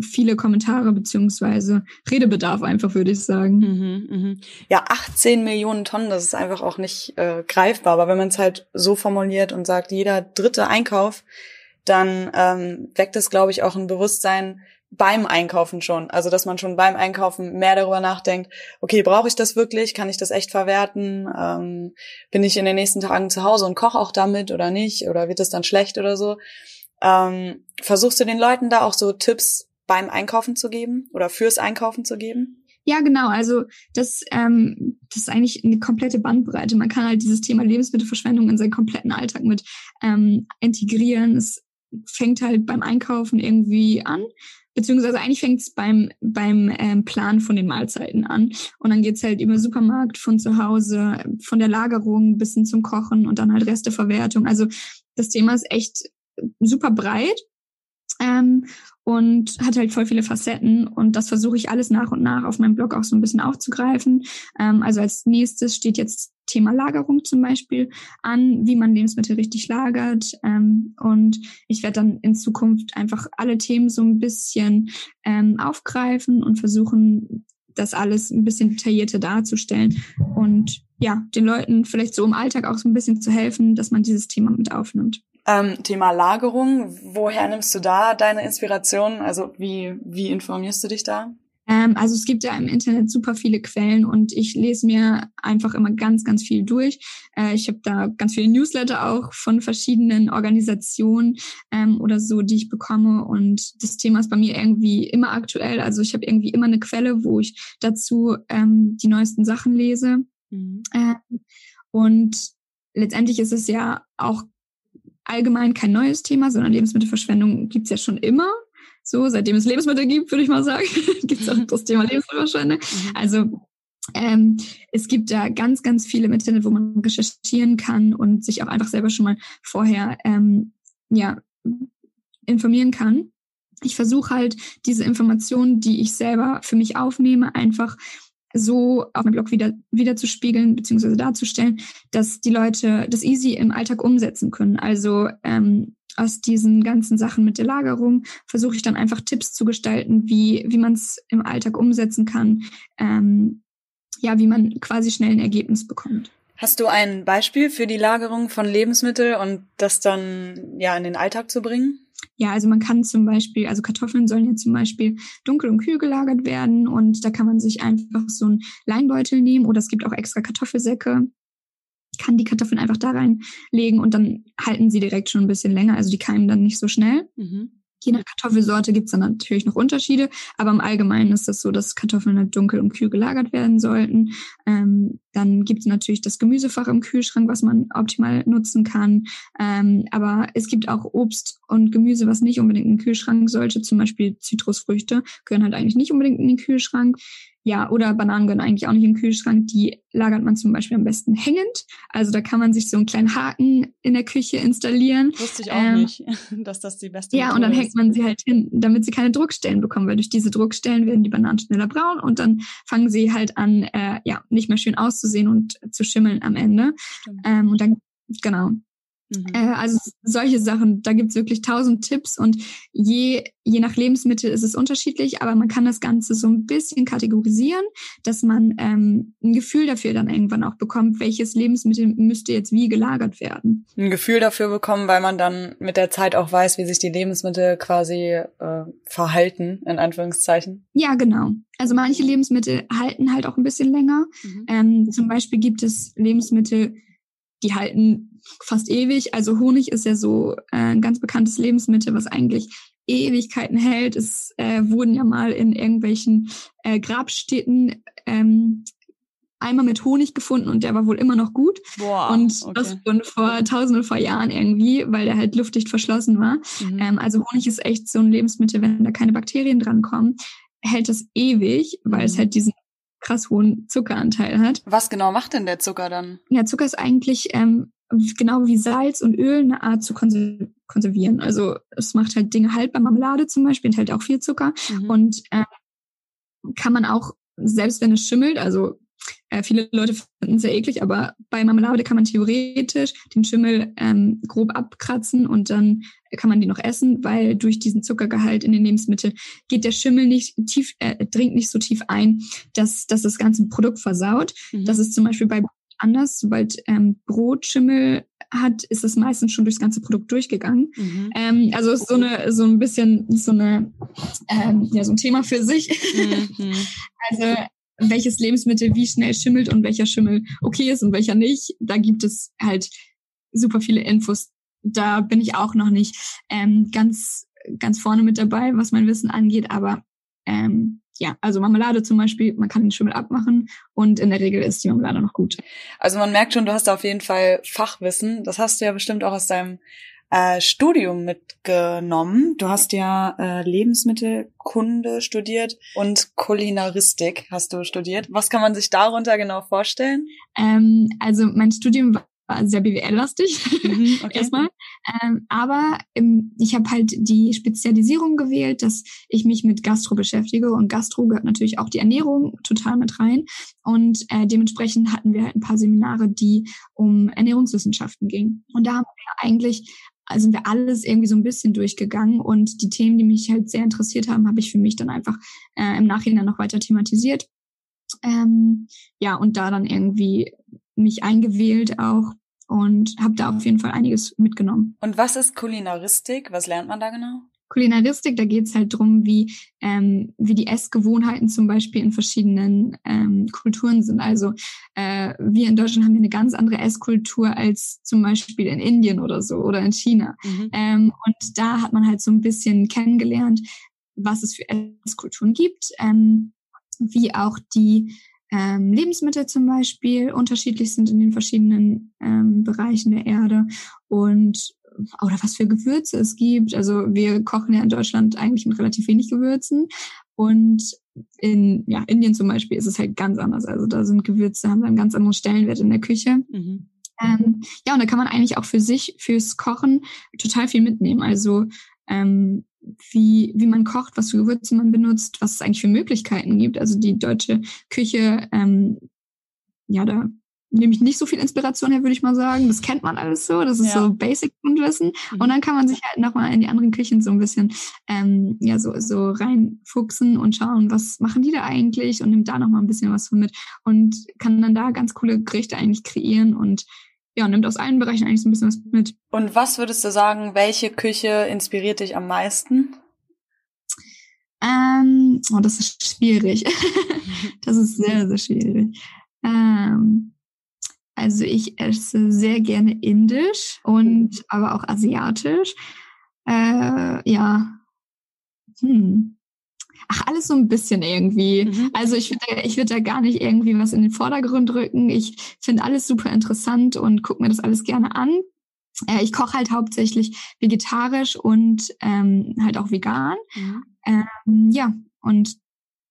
viele Kommentare beziehungsweise Redebedarf einfach, würde ich sagen. Mhm, mh. Ja, 18 Millionen Tonnen, das ist einfach auch nicht äh, greifbar. Aber wenn man es halt so formuliert und sagt, jeder dritte Einkauf, dann ähm, weckt es, glaube ich, auch ein Bewusstsein beim Einkaufen schon. Also, dass man schon beim Einkaufen mehr darüber nachdenkt, okay, brauche ich das wirklich? Kann ich das echt verwerten? Ähm, bin ich in den nächsten Tagen zu Hause und koche auch damit oder nicht? Oder wird es dann schlecht oder so? Ähm, versuchst du den Leuten da auch so Tipps beim Einkaufen zu geben oder fürs Einkaufen zu geben? Ja, genau. Also das, ähm, das ist eigentlich eine komplette Bandbreite. Man kann halt dieses Thema Lebensmittelverschwendung in seinen kompletten Alltag mit ähm, integrieren. Es fängt halt beim Einkaufen irgendwie an, beziehungsweise eigentlich fängt es beim, beim ähm, Plan von den Mahlzeiten an. Und dann geht's halt über Supermarkt, von zu Hause, von der Lagerung bis hin zum Kochen und dann halt Resteverwertung. Also das Thema ist echt super breit ähm, und hat halt voll viele Facetten und das versuche ich alles nach und nach auf meinem Blog auch so ein bisschen aufzugreifen. Ähm, also als nächstes steht jetzt Thema Lagerung zum Beispiel an, wie man Lebensmittel richtig lagert ähm, und ich werde dann in Zukunft einfach alle Themen so ein bisschen ähm, aufgreifen und versuchen, das alles ein bisschen detaillierter darzustellen und ja, den Leuten vielleicht so im Alltag auch so ein bisschen zu helfen, dass man dieses Thema mit aufnimmt. Ähm, Thema Lagerung, woher nimmst du da deine Inspiration? Also wie, wie informierst du dich da? Ähm, also es gibt ja im Internet super viele Quellen und ich lese mir einfach immer ganz, ganz viel durch. Äh, ich habe da ganz viele Newsletter auch von verschiedenen Organisationen ähm, oder so, die ich bekomme. Und das Thema ist bei mir irgendwie immer aktuell. Also ich habe irgendwie immer eine Quelle, wo ich dazu ähm, die neuesten Sachen lese. Mhm. Äh, und letztendlich ist es ja auch allgemein kein neues Thema, sondern Lebensmittelverschwendung gibt's ja schon immer. So, seitdem es Lebensmittel gibt, würde ich mal sagen, *laughs* gibt's auch das Thema Lebensmittelverschwendung. Mhm. Also ähm, es gibt da ganz, ganz viele Methoden, wo man recherchieren kann und sich auch einfach selber schon mal vorher ähm, ja, informieren kann. Ich versuche halt diese Informationen, die ich selber für mich aufnehme, einfach so auf meinem Blog wieder, wieder zu spiegeln bzw. darzustellen, dass die Leute das easy im Alltag umsetzen können. Also ähm, aus diesen ganzen Sachen mit der Lagerung versuche ich dann einfach Tipps zu gestalten, wie, wie man es im Alltag umsetzen kann, ähm, ja, wie man quasi schnell ein Ergebnis bekommt. Hast du ein Beispiel für die Lagerung von Lebensmitteln und das dann ja in den Alltag zu bringen? Ja, also man kann zum Beispiel, also Kartoffeln sollen ja zum Beispiel dunkel und kühl gelagert werden und da kann man sich einfach so einen Leinbeutel nehmen oder es gibt auch extra Kartoffelsäcke, kann die Kartoffeln einfach da reinlegen und dann halten sie direkt schon ein bisschen länger, also die keimen dann nicht so schnell. Mhm. Je nach Kartoffelsorte gibt's dann natürlich noch Unterschiede, aber im Allgemeinen ist das so, dass Kartoffeln halt dunkel und kühl gelagert werden sollten. Ähm, dann gibt's natürlich das Gemüsefach im Kühlschrank, was man optimal nutzen kann. Ähm, aber es gibt auch Obst und Gemüse, was nicht unbedingt in den Kühlschrank sollte. Zum Beispiel Zitrusfrüchte gehören halt eigentlich nicht unbedingt in den Kühlschrank. Ja, oder Bananen gehören eigentlich auch nicht in den Kühlschrank. Die lagert man zum Beispiel am besten hängend. Also da kann man sich so einen kleinen Haken in der Küche installieren. Wusste ich auch ähm, nicht, *laughs* dass das die beste Ja, und dann hängt man sie halt hin, damit sie keine Druckstellen bekommen, weil durch diese Druckstellen werden die Bananen schneller braun und dann fangen sie halt an, äh, ja, nicht mehr schön auszusehen und zu schimmeln am Ende. Ähm, und dann, genau, Mhm. Äh, also solche Sachen, da gibt's wirklich tausend Tipps und je, je nach Lebensmittel ist es unterschiedlich, aber man kann das Ganze so ein bisschen kategorisieren, dass man ähm, ein Gefühl dafür dann irgendwann auch bekommt, welches Lebensmittel müsste jetzt wie gelagert werden. Ein Gefühl dafür bekommen, weil man dann mit der Zeit auch weiß, wie sich die Lebensmittel quasi äh, verhalten, in Anführungszeichen. Ja, genau. Also manche Lebensmittel halten halt auch ein bisschen länger. Mhm. Ähm, zum Beispiel gibt es Lebensmittel, die halten fast ewig. Also Honig ist ja so äh, ein ganz bekanntes Lebensmittel, was eigentlich Ewigkeiten hält. Es äh, wurden ja mal in irgendwelchen äh, Grabstätten ähm, einmal mit Honig gefunden und der war wohl immer noch gut. Boah, und okay. das schon vor tausenden vor Jahren irgendwie, weil der halt luftdicht verschlossen war. Mhm. Ähm, also Honig ist echt so ein Lebensmittel, wenn da keine Bakterien drankommen, hält das ewig, weil mhm. es halt diesen krass hohen Zuckeranteil hat. Was genau macht denn der Zucker dann? Ja, Zucker ist eigentlich ähm, genau wie Salz und Öl eine Art zu konservieren. Also es macht halt Dinge haltbar. Marmelade zum Beispiel enthält auch viel Zucker mhm. und ähm, kann man auch, selbst wenn es schimmelt, also äh, viele Leute finden es sehr eklig, aber bei Marmelade kann man theoretisch den Schimmel ähm, grob abkratzen und dann kann man die noch essen, weil durch diesen Zuckergehalt in den Lebensmitteln geht der Schimmel nicht tief, äh, dringt nicht so tief ein, dass, dass das ganze Produkt versaut. Mhm. Das ist zum Beispiel bei anders. Sobald ähm, Brot Schimmel hat, ist es meistens schon durchs ganze Produkt durchgegangen. Mhm. Ähm, also ist so eine so ein bisschen so eine ähm, ja so ein Thema für sich. Mhm. *laughs* also welches Lebensmittel wie schnell schimmelt und welcher Schimmel okay ist und welcher nicht. Da gibt es halt super viele Infos. Da bin ich auch noch nicht ähm, ganz, ganz vorne mit dabei, was mein Wissen angeht, aber ähm, ja, also Marmelade zum Beispiel, man kann den Schimmel abmachen und in der Regel ist die Marmelade noch gut. Also man merkt schon, du hast auf jeden Fall Fachwissen. Das hast du ja bestimmt auch aus deinem äh, Studium mitgenommen. Du hast ja äh, Lebensmittelkunde studiert und Kulinaristik hast du studiert. Was kann man sich darunter genau vorstellen? Ähm, also mein Studium war sehr BWL-lastig, mhm, okay. *laughs* erstmal. Ähm, aber im, ich habe halt die Spezialisierung gewählt, dass ich mich mit Gastro beschäftige und Gastro gehört natürlich auch die Ernährung total mit rein. Und äh, dementsprechend hatten wir halt ein paar Seminare, die um Ernährungswissenschaften gingen. Und da haben wir eigentlich also sind wir alles irgendwie so ein bisschen durchgegangen und die Themen, die mich halt sehr interessiert haben, habe ich für mich dann einfach äh, im Nachhinein noch weiter thematisiert. Ähm, ja, und da dann irgendwie mich eingewählt auch und habe da auf jeden Fall einiges mitgenommen. Und was ist Kulinaristik? Was lernt man da genau? Kulinaristik, da geht es halt drum, wie, ähm, wie die Essgewohnheiten zum Beispiel in verschiedenen ähm, Kulturen sind. Also äh, wir in Deutschland haben eine ganz andere Esskultur als zum Beispiel in Indien oder so oder in China. Mhm. Ähm, und da hat man halt so ein bisschen kennengelernt, was es für Esskulturen gibt, ähm, wie auch die ähm, Lebensmittel zum Beispiel unterschiedlich sind in den verschiedenen ähm, Bereichen der Erde und oder was für Gewürze es gibt. Also wir kochen ja in Deutschland eigentlich mit relativ wenig Gewürzen und in ja, Indien zum Beispiel ist es halt ganz anders. Also da sind Gewürze, haben einen ganz anderen Stellenwert in der Küche. Mhm. Ähm, ja, und da kann man eigentlich auch für sich, fürs Kochen total viel mitnehmen. Also ähm, wie, wie man kocht, was für Gewürze man benutzt, was es eigentlich für Möglichkeiten gibt. Also die deutsche Küche, ähm, ja, da nehme ich nicht so viel Inspiration her, würde ich mal sagen. Das kennt man alles so, das ist ja. so Basic Grundwissen. Mhm. Und dann kann man sich halt nochmal in die anderen Küchen so ein bisschen ähm, ja so, so reinfuchsen und schauen, was machen die da eigentlich und nimmt da nochmal ein bisschen was von mit und kann dann da ganz coole Gerichte eigentlich kreieren und ja, nimmt aus allen Bereichen eigentlich so ein bisschen was mit. Und was würdest du sagen, welche Küche inspiriert dich am meisten? Ähm, oh, das ist schwierig. *laughs* das ist sehr, sehr schwierig. Ähm, also ich esse sehr gerne indisch und aber auch asiatisch. Äh, ja. Hm. Ach, alles so ein bisschen irgendwie. Mhm. Also ich würde ich würd da gar nicht irgendwie was in den Vordergrund rücken. Ich finde alles super interessant und gucke mir das alles gerne an. Äh, ich koche halt hauptsächlich vegetarisch und ähm, halt auch vegan. Mhm. Ähm, ja, und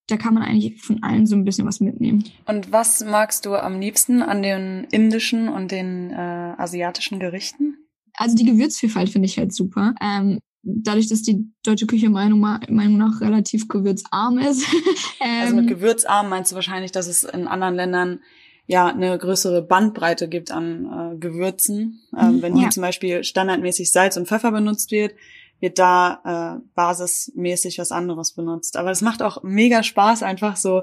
da kann man eigentlich von allen so ein bisschen was mitnehmen. Und was magst du am liebsten an den indischen und den äh, asiatischen Gerichten? Also die Gewürzvielfalt finde ich halt super. Ähm, dadurch, dass die deutsche Küche Meinung, Meinung nach relativ gewürzarm ist. ähm, *laughs* also mit gewürzarm meinst du wahrscheinlich, dass es in anderen Ländern ja eine größere Bandbreite gibt an äh, Gewürzen. Ähm, mhm. wenn hier ja. zum Beispiel standardmäßig Salz und Pfeffer benutzt wird, wird da äh, basismäßig was anderes benutzt. Aber es macht auch mega Spaß, einfach so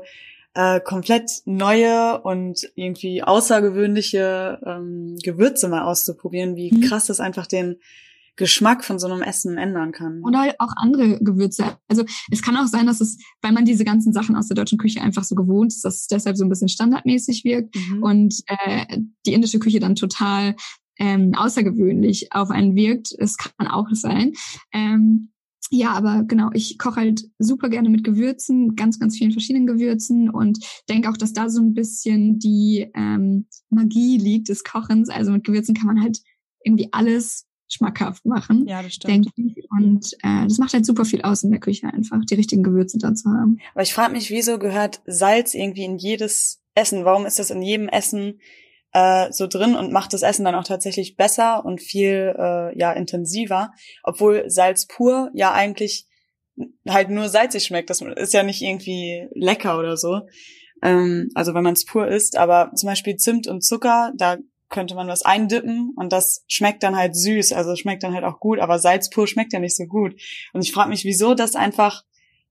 äh, komplett neue und irgendwie außergewöhnliche ähm, Gewürze mal auszuprobieren, wie mhm. krass das einfach den Geschmack von so einem Essen ändern kann. Halt auch andere Gewürze. Also es kann auch sein, dass es, weil man diese ganzen Sachen aus der deutschen Küche einfach so gewohnt ist, dass es deshalb so ein bisschen standardmäßig wirkt mhm. und äh, die indische Küche dann total ähm, außergewöhnlich auf einen wirkt. Es kann auch sein. Ähm, ja, aber genau, ich koche halt super gerne mit Gewürzen, ganz, ganz vielen verschiedenen Gewürzen und denke auch, dass da so ein bisschen die ähm, Magie liegt des Kochens. Also mit Gewürzen kann man halt irgendwie alles schmackhaft machen. Ja, das stimmt. Denke ich. Und äh, das macht halt super viel aus in der Küche einfach, die richtigen Gewürze da zu haben. Aber ich frage mich, wieso gehört Salz irgendwie in jedes Essen? Warum ist das in jedem Essen äh, so drin und macht das Essen dann auch tatsächlich besser und viel äh, ja intensiver, obwohl Salz pur ja eigentlich halt nur salzig schmeckt. Das ist ja nicht irgendwie lecker oder so. Ähm, also wenn man es pur isst, aber zum Beispiel Zimt und Zucker, da könnte man was eindippen und das schmeckt dann halt süß, also schmeckt dann halt auch gut, aber Salz pur schmeckt ja nicht so gut. Und ich frage mich, wieso das einfach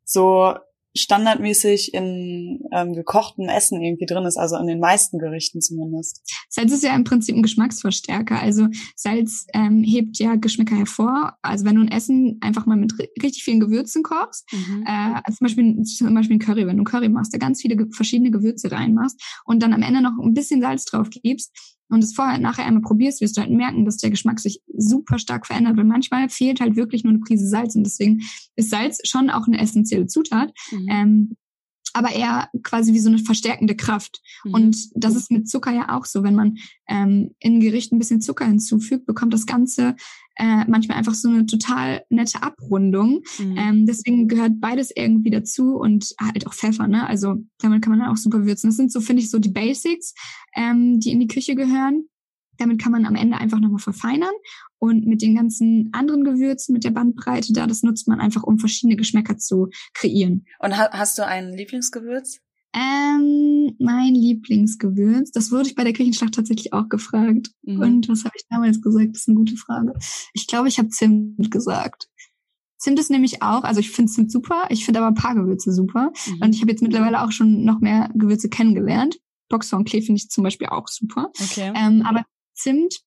so standardmäßig in ähm, gekochtem Essen irgendwie drin ist, also in den meisten Gerichten zumindest. Salz ist ja im Prinzip ein Geschmacksverstärker. Also Salz ähm, hebt ja Geschmäcker hervor. Also wenn du ein Essen einfach mal mit richtig vielen Gewürzen kochst, mhm. äh, zum, Beispiel, zum Beispiel ein Curry, wenn du Curry machst, da ganz viele verschiedene Gewürze reinmachst und dann am Ende noch ein bisschen Salz drauf gibst, und es vorher und nachher einmal probierst, wirst du halt merken, dass der Geschmack sich super stark verändert, weil manchmal fehlt halt wirklich nur eine Prise Salz und deswegen ist Salz schon auch eine essentielle Zutat. Mhm. Ähm, aber eher quasi wie so eine verstärkende Kraft. Mhm. Und das ist mit Zucker ja auch so. Wenn man ähm, in Gericht ein bisschen Zucker hinzufügt, bekommt das Ganze äh, manchmal einfach so eine total nette Abrundung. Mhm. Ähm, deswegen gehört beides irgendwie dazu und halt auch Pfeffer, ne? Also damit kann man dann auch super würzen. Das sind so, finde ich, so die Basics, ähm, die in die Küche gehören. Damit kann man am Ende einfach nochmal verfeinern. Und mit den ganzen anderen Gewürzen, mit der Bandbreite da, das nutzt man einfach, um verschiedene Geschmäcker zu kreieren. Und hast du ein Lieblingsgewürz? Ähm, mein Lieblingsgewürz, das wurde ich bei der Küchenschlacht tatsächlich auch gefragt. Mhm. Und was habe ich damals gesagt? Das ist eine gute Frage. Ich glaube, ich habe Zimt gesagt. Zimt ist nämlich auch, also ich finde Zimt super, ich finde aber ein paar Gewürze super. Mhm. Und ich habe jetzt mittlerweile auch schon noch mehr Gewürze kennengelernt. Boxhorn Klee finde ich zum Beispiel auch super. Okay. Ähm, aber Zimt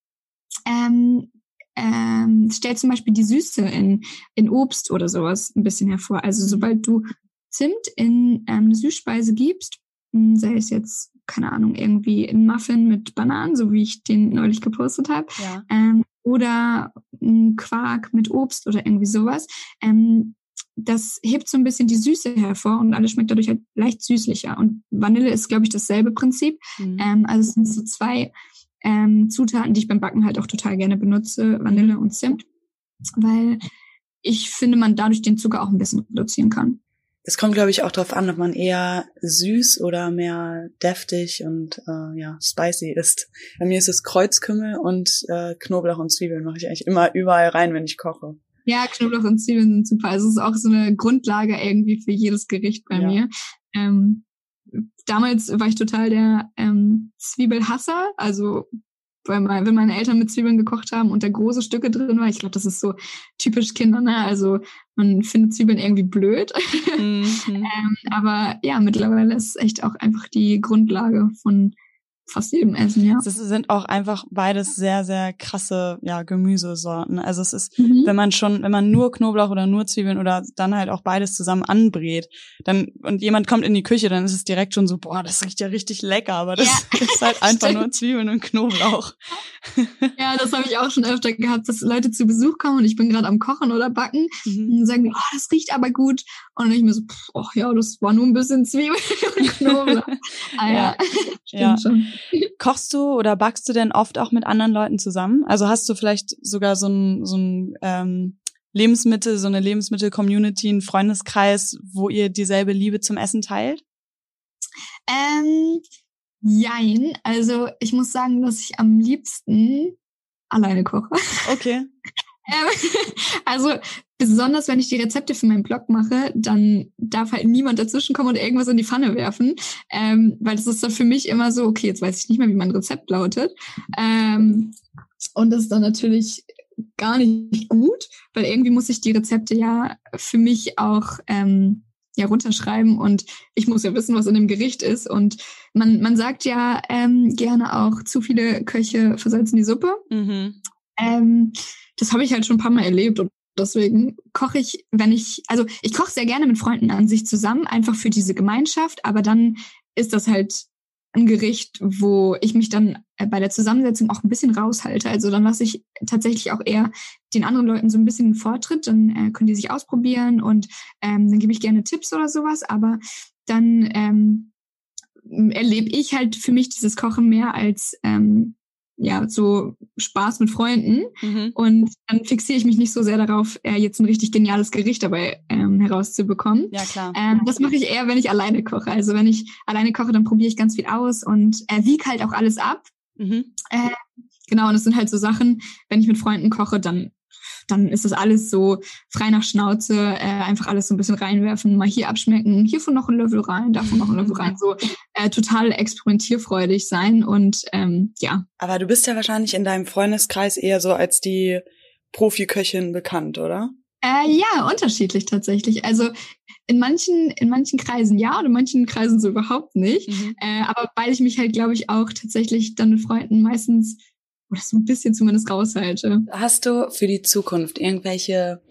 ähm, ähm, stellt zum Beispiel die Süße in, in Obst oder sowas ein bisschen hervor. Also sobald du Zimt in ähm, eine Süßspeise gibst, hm, sei es jetzt, keine Ahnung, irgendwie ein Muffin mit Bananen, so wie ich den neulich gepostet habe, ja. ähm, oder ein Quark mit Obst oder irgendwie sowas, ähm, das hebt so ein bisschen die Süße hervor und alles schmeckt dadurch halt leicht süßlicher. Und Vanille ist, glaube ich, dasselbe Prinzip. Mhm. Ähm, also es sind so zwei ähm, Zutaten, die ich beim Backen halt auch total gerne benutze, Vanille und Zimt, weil ich finde, man dadurch den Zucker auch ein bisschen reduzieren kann. Es kommt, glaube ich, auch darauf an, ob man eher süß oder mehr deftig und äh, ja spicy ist. Bei mir ist es Kreuzkümmel und äh, Knoblauch und Zwiebeln mache ich eigentlich immer überall rein, wenn ich koche. Ja, Knoblauch und Zwiebeln sind super. Also es ist auch so eine Grundlage irgendwie für jedes Gericht bei ja. mir. Ähm, damals war ich total der ähm, Zwiebelhasser. Also weil mein, wenn meine Eltern mit Zwiebeln gekocht haben und da große Stücke drin war, ich glaube, das ist so typisch Kinder, ne? Also man findet Zwiebeln irgendwie blöd. Mhm. *laughs* ähm, aber ja, mittlerweile ist echt auch einfach die Grundlage von fast jedem Essen, ja. Das sind auch einfach beides sehr, sehr krasse, ja, Gemüsesorten. Also es ist, mhm. wenn man schon, wenn man nur Knoblauch oder nur Zwiebeln oder dann halt auch beides zusammen anbrät, dann, und jemand kommt in die Küche, dann ist es direkt schon so, boah, das riecht ja richtig lecker, aber das ja. *laughs* ist halt einfach nur Zwiebeln und Knoblauch. *laughs* Ja, das habe ich auch schon öfter gehabt, dass Leute zu Besuch kommen und ich bin gerade am Kochen oder Backen mhm. und sagen oh, das riecht aber gut. Und ich mir so, ach ja, das war nur ein bisschen Zwiebeln *laughs* und Knoblauch. ah ja, ja. ja. schon. *laughs* Kochst du oder backst du denn oft auch mit anderen Leuten zusammen? Also hast du vielleicht sogar so ein, so ein ähm, Lebensmittel, so eine Lebensmittel-Community, einen Freundeskreis, wo ihr dieselbe Liebe zum Essen teilt? Ähm, jein. Also ich muss sagen, dass ich am liebsten alleine koche. Okay. *laughs* Ähm, also besonders wenn ich die Rezepte für meinen Blog mache, dann darf halt niemand dazwischenkommen und irgendwas in die Pfanne werfen, ähm, weil das ist dann für mich immer so, okay, jetzt weiß ich nicht mehr, wie mein Rezept lautet. Ähm, und das ist dann natürlich gar nicht gut, weil irgendwie muss ich die Rezepte ja für mich auch ähm, ja runterschreiben und ich muss ja wissen, was in dem Gericht ist. Und man, man sagt ja ähm, gerne auch, zu viele Köche versalzen die Suppe. Mhm. Ähm, das habe ich halt schon ein paar Mal erlebt und deswegen koche ich, wenn ich, also ich koche sehr gerne mit Freunden an sich zusammen, einfach für diese Gemeinschaft, aber dann ist das halt ein Gericht, wo ich mich dann äh, bei der Zusammensetzung auch ein bisschen raushalte. Also dann lasse ich tatsächlich auch eher den anderen Leuten so ein bisschen Vortritt, dann äh, können die sich ausprobieren und ähm, dann gebe ich gerne Tipps oder sowas, aber dann ähm, erlebe ich halt für mich dieses Kochen mehr als ähm, ja, so Spaß mit Freunden. Mhm. Und dann fixiere ich mich nicht so sehr darauf, äh, jetzt ein richtig geniales Gericht dabei ähm, herauszubekommen. Ja, klar. Ähm, das mache ich eher, wenn ich alleine koche. Also wenn ich alleine koche, dann probiere ich ganz viel aus und äh, wiege halt auch alles ab. Mhm. Äh, genau, und es sind halt so Sachen, wenn ich mit Freunden koche, dann dann ist das alles so frei nach Schnauze, äh, einfach alles so ein bisschen reinwerfen, mal hier abschmecken, hiervon noch ein Löffel rein, davon noch ein Löffel rein, so äh, total experimentierfreudig sein und ähm, ja. Aber du bist ja wahrscheinlich in deinem Freundeskreis eher so als die Profiköchin bekannt, oder? Äh, ja, unterschiedlich tatsächlich. Also in manchen, in manchen Kreisen ja und in manchen Kreisen so überhaupt nicht. Mhm. Äh, aber weil ich mich halt, glaube ich, auch tatsächlich dann mit Freunden meistens oder so ein bisschen zumindest raushalte. Hast du für die Zukunft irgendwelche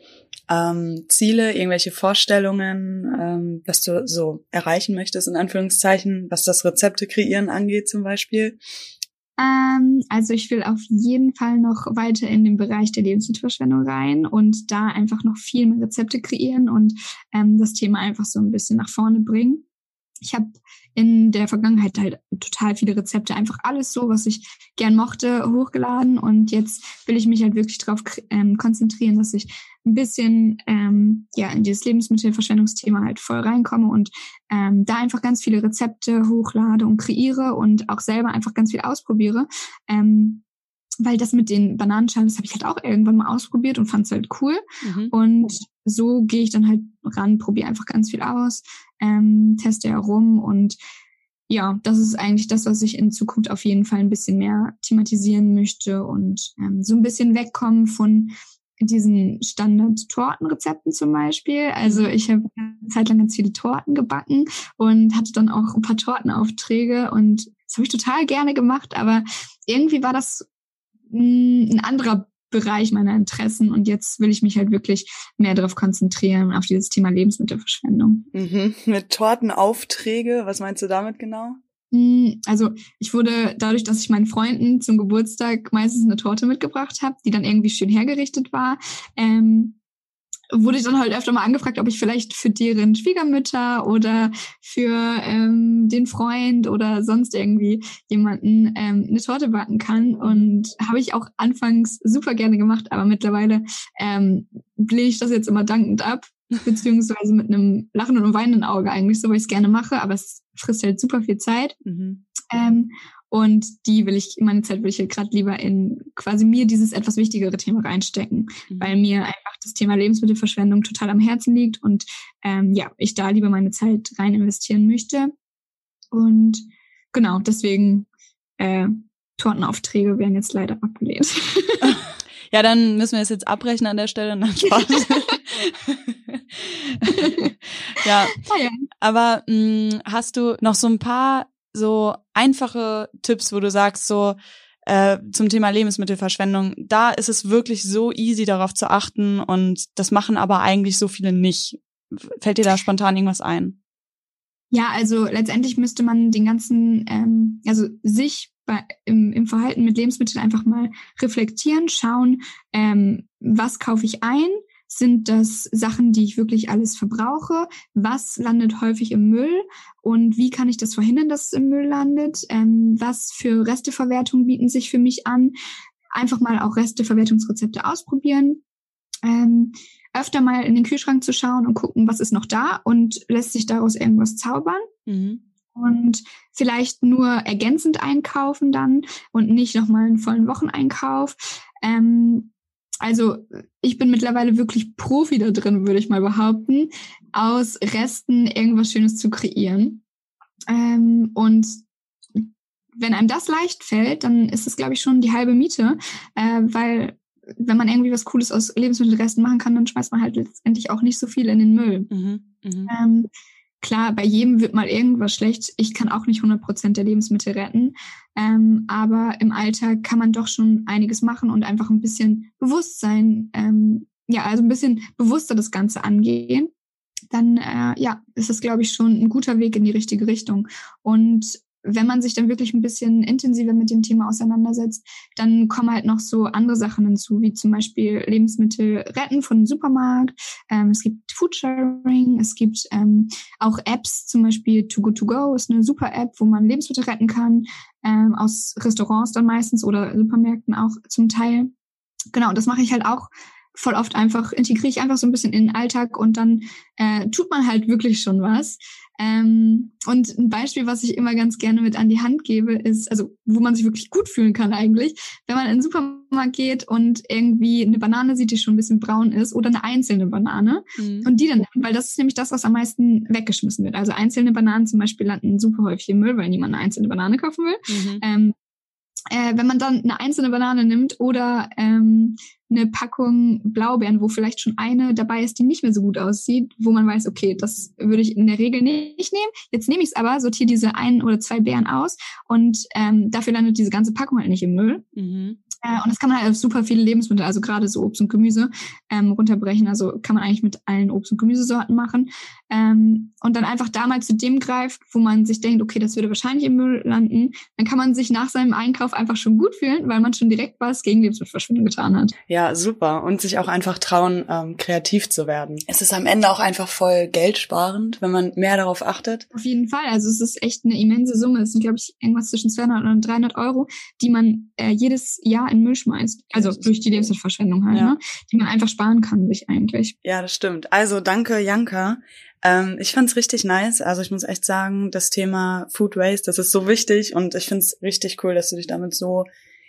ähm, Ziele, irgendwelche Vorstellungen, ähm, was du so erreichen möchtest, in Anführungszeichen, was das Rezepte kreieren angeht zum Beispiel? Ähm, also ich will auf jeden Fall noch weiter in den Bereich der Lebensmittelverschwendung rein und da einfach noch viel mehr Rezepte kreieren und ähm, das Thema einfach so ein bisschen nach vorne bringen. Ich habe in der Vergangenheit halt total viele Rezepte, einfach alles so, was ich gern mochte, hochgeladen. Und jetzt will ich mich halt wirklich darauf ähm, konzentrieren, dass ich ein bisschen ähm, ja in dieses Lebensmittelverschwendungsthema halt voll reinkomme und ähm, da einfach ganz viele Rezepte hochlade und kreiere und auch selber einfach ganz viel ausprobiere. Ähm, weil das mit den Bananenschalen, das habe ich halt auch irgendwann mal ausprobiert und fand es halt cool. Mhm. Und so gehe ich dann halt ran, probiere einfach ganz viel aus, ähm, teste herum und ja, das ist eigentlich das, was ich in Zukunft auf jeden Fall ein bisschen mehr thematisieren möchte und ähm, so ein bisschen wegkommen von diesen Standard-Tortenrezepten zum Beispiel. Also mhm. ich habe eine Zeit lang ganz viele Torten gebacken und hatte dann auch ein paar Tortenaufträge und das habe ich total gerne gemacht, aber irgendwie war das ein anderer Bereich meiner Interessen und jetzt will ich mich halt wirklich mehr darauf konzentrieren, auf dieses Thema Lebensmittelverschwendung. Mhm. *laughs* Mit Tortenaufträge, was meinst du damit genau? Hm, also ich wurde dadurch, dass ich meinen Freunden zum Geburtstag meistens eine Torte mitgebracht habe, die dann irgendwie schön hergerichtet war, ähm, wurde ich dann halt öfter mal angefragt, ob ich vielleicht für deren Schwiegermütter oder für ähm, den Freund oder sonst irgendwie jemanden ähm, eine Torte backen kann. Und habe ich auch anfangs super gerne gemacht, aber mittlerweile ähm, lehne ich das jetzt immer dankend ab, *laughs* beziehungsweise mit einem lachenden und weinenden Auge eigentlich, so weil ich es gerne mache, aber es frisst halt super viel Zeit. Mhm. Ähm, und die will ich, meine Zeit will ich halt gerade lieber in quasi mir dieses etwas wichtigere Thema reinstecken, mhm. weil mir das Thema Lebensmittelverschwendung total am Herzen liegt und ähm, ja, ich da lieber meine Zeit rein investieren möchte. Und genau, deswegen äh, Tortenaufträge werden jetzt leider abgelehnt. *laughs* Ja, dann müssen wir es jetzt abbrechen an der Stelle. Nein, Spaß. *laughs* ja. Ah, ja. Aber mh, mm, hast du noch so ein paar so einfache Tipps, wo du sagst, so äh, zum Thema Lebensmittelverschwendung, da ist es wirklich so easy darauf zu achten und das machen aber eigentlich so viele nicht. Fällt dir da spontan irgendwas ein? Ja, also letztendlich müsste man den ganzen, ähm, also sich bei, im, im Verhalten mit Lebensmitteln einfach mal reflektieren, schauen, ähm, was kaufe ich ein, sind das Sachen, die ich wirklich alles verbrauche? Was landet häufig im Müll? Und wie kann ich das verhindern, dass es im Müll landet? Ähm, was für Resteverwertung bieten sich für mich an? Einfach mal auch Resteverwertungsrezepte ausprobieren. Ähm, öfter mal in den Kühlschrank zu schauen und gucken, was ist noch da und lässt sich daraus irgendwas zaubern. Mhm. Und vielleicht nur ergänzend einkaufen dann und nicht nochmal einen vollen Wocheneinkauf. Ähm, also ich bin mittlerweile wirklich Profi da drin, würde ich mal behaupten, aus Resten irgendwas Schönes zu kreieren. Ähm, und wenn einem das leicht fällt, dann ist es, glaube ich, schon die halbe Miete, äh, weil wenn man irgendwie was Cooles aus Lebensmittelresten machen kann, dann schmeißt man halt letztendlich auch nicht so viel in den Müll. Mhm, mh. ähm, Klar, bei jedem wird mal irgendwas schlecht. Ich kann auch nicht 100 Prozent der Lebensmittel retten. Ähm, aber im Alltag kann man doch schon einiges machen und einfach ein bisschen Bewusstsein, ähm, ja, also ein bisschen bewusster das Ganze angehen. Dann, äh, ja, ist es, glaube ich, schon ein guter Weg in die richtige Richtung. Und wenn man sich dann wirklich ein bisschen intensiver mit dem Thema auseinandersetzt, dann kommen halt noch so andere Sachen hinzu, wie zum Beispiel Lebensmittel retten von dem Supermarkt. Ähm, es gibt Foodsharing, es gibt ähm, auch Apps, zum Beispiel Too Good To Go ist eine super App, wo man Lebensmittel retten kann, ähm, aus Restaurants dann meistens oder Supermärkten auch zum Teil. Genau, das mache ich halt auch voll oft einfach, integriere ich einfach so ein bisschen in den Alltag und dann äh, tut man halt wirklich schon was. Ähm, und ein Beispiel, was ich immer ganz gerne mit an die Hand gebe, ist, also wo man sich wirklich gut fühlen kann eigentlich, wenn man in den Supermarkt geht und irgendwie eine Banane sieht, die schon ein bisschen braun ist, oder eine einzelne Banane mhm. und die dann nimmt, weil das ist nämlich das, was am meisten weggeschmissen wird. Also einzelne Bananen zum Beispiel landen super häufig im Müll, weil niemand eine einzelne Banane kaufen will. Mhm. Ähm, äh, wenn man dann eine einzelne Banane nimmt oder ähm, eine Packung Blaubeeren, wo vielleicht schon eine dabei ist, die nicht mehr so gut aussieht, wo man weiß, okay, das würde ich in der Regel nicht nehmen. Jetzt nehme ich es aber, sortiere diese ein oder zwei Beeren aus und ähm, dafür landet diese ganze Packung halt nicht im Müll. Mhm. Äh, und das kann man halt auf super viele Lebensmittel, also gerade so Obst und Gemüse, ähm, runterbrechen. Also kann man eigentlich mit allen Obst- und Gemüsesorten machen. Ähm, und dann einfach da mal zu dem greift, wo man sich denkt, okay, das würde wahrscheinlich im Müll landen. Dann kann man sich nach seinem Einkauf einfach schon gut fühlen, weil man schon direkt was gegen Lebensmittelverschwendung getan hat. Ja, super. Und sich auch einfach trauen, ähm, kreativ zu werden. Es ist am Ende auch einfach voll geldsparend, wenn man mehr darauf achtet. Auf jeden Fall. Also es ist echt eine immense Summe. Es sind, glaube ich, irgendwas zwischen 200 und 300 Euro, die man äh, jedes Jahr in Müll schmeißt. Also durch die Lebensmittelverschwendung halt, ja. ne? Die man einfach sparen kann, sich eigentlich. Ja, das stimmt. Also danke, Janka. Ähm, ich fand's richtig nice. Also ich muss echt sagen, das Thema Food Waste, das ist so wichtig und ich find's richtig cool, dass du dich damit so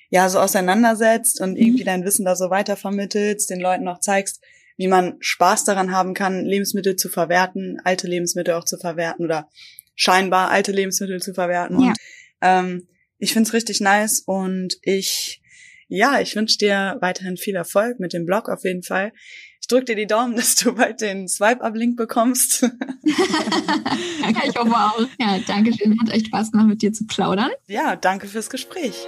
ja so auseinandersetzt und irgendwie dein Wissen da so weitervermittelst, den Leuten auch zeigst, wie man Spaß daran haben kann, Lebensmittel zu verwerten, alte Lebensmittel auch zu verwerten oder scheinbar alte Lebensmittel zu verwerten. Ja. Und ähm, ich find's richtig nice und ich, ja, ich wünsche dir weiterhin viel Erfolg mit dem Blog auf jeden Fall. Ich drücke dir die Daumen, *laughs* dass du bald den Swipe-Up-Link bekommst. *laughs* ja, ich hoffe auch. Ja, danke schön. Hat echt Spaß gemacht, mit dir zu plaudern. Ja, danke fürs Gespräch.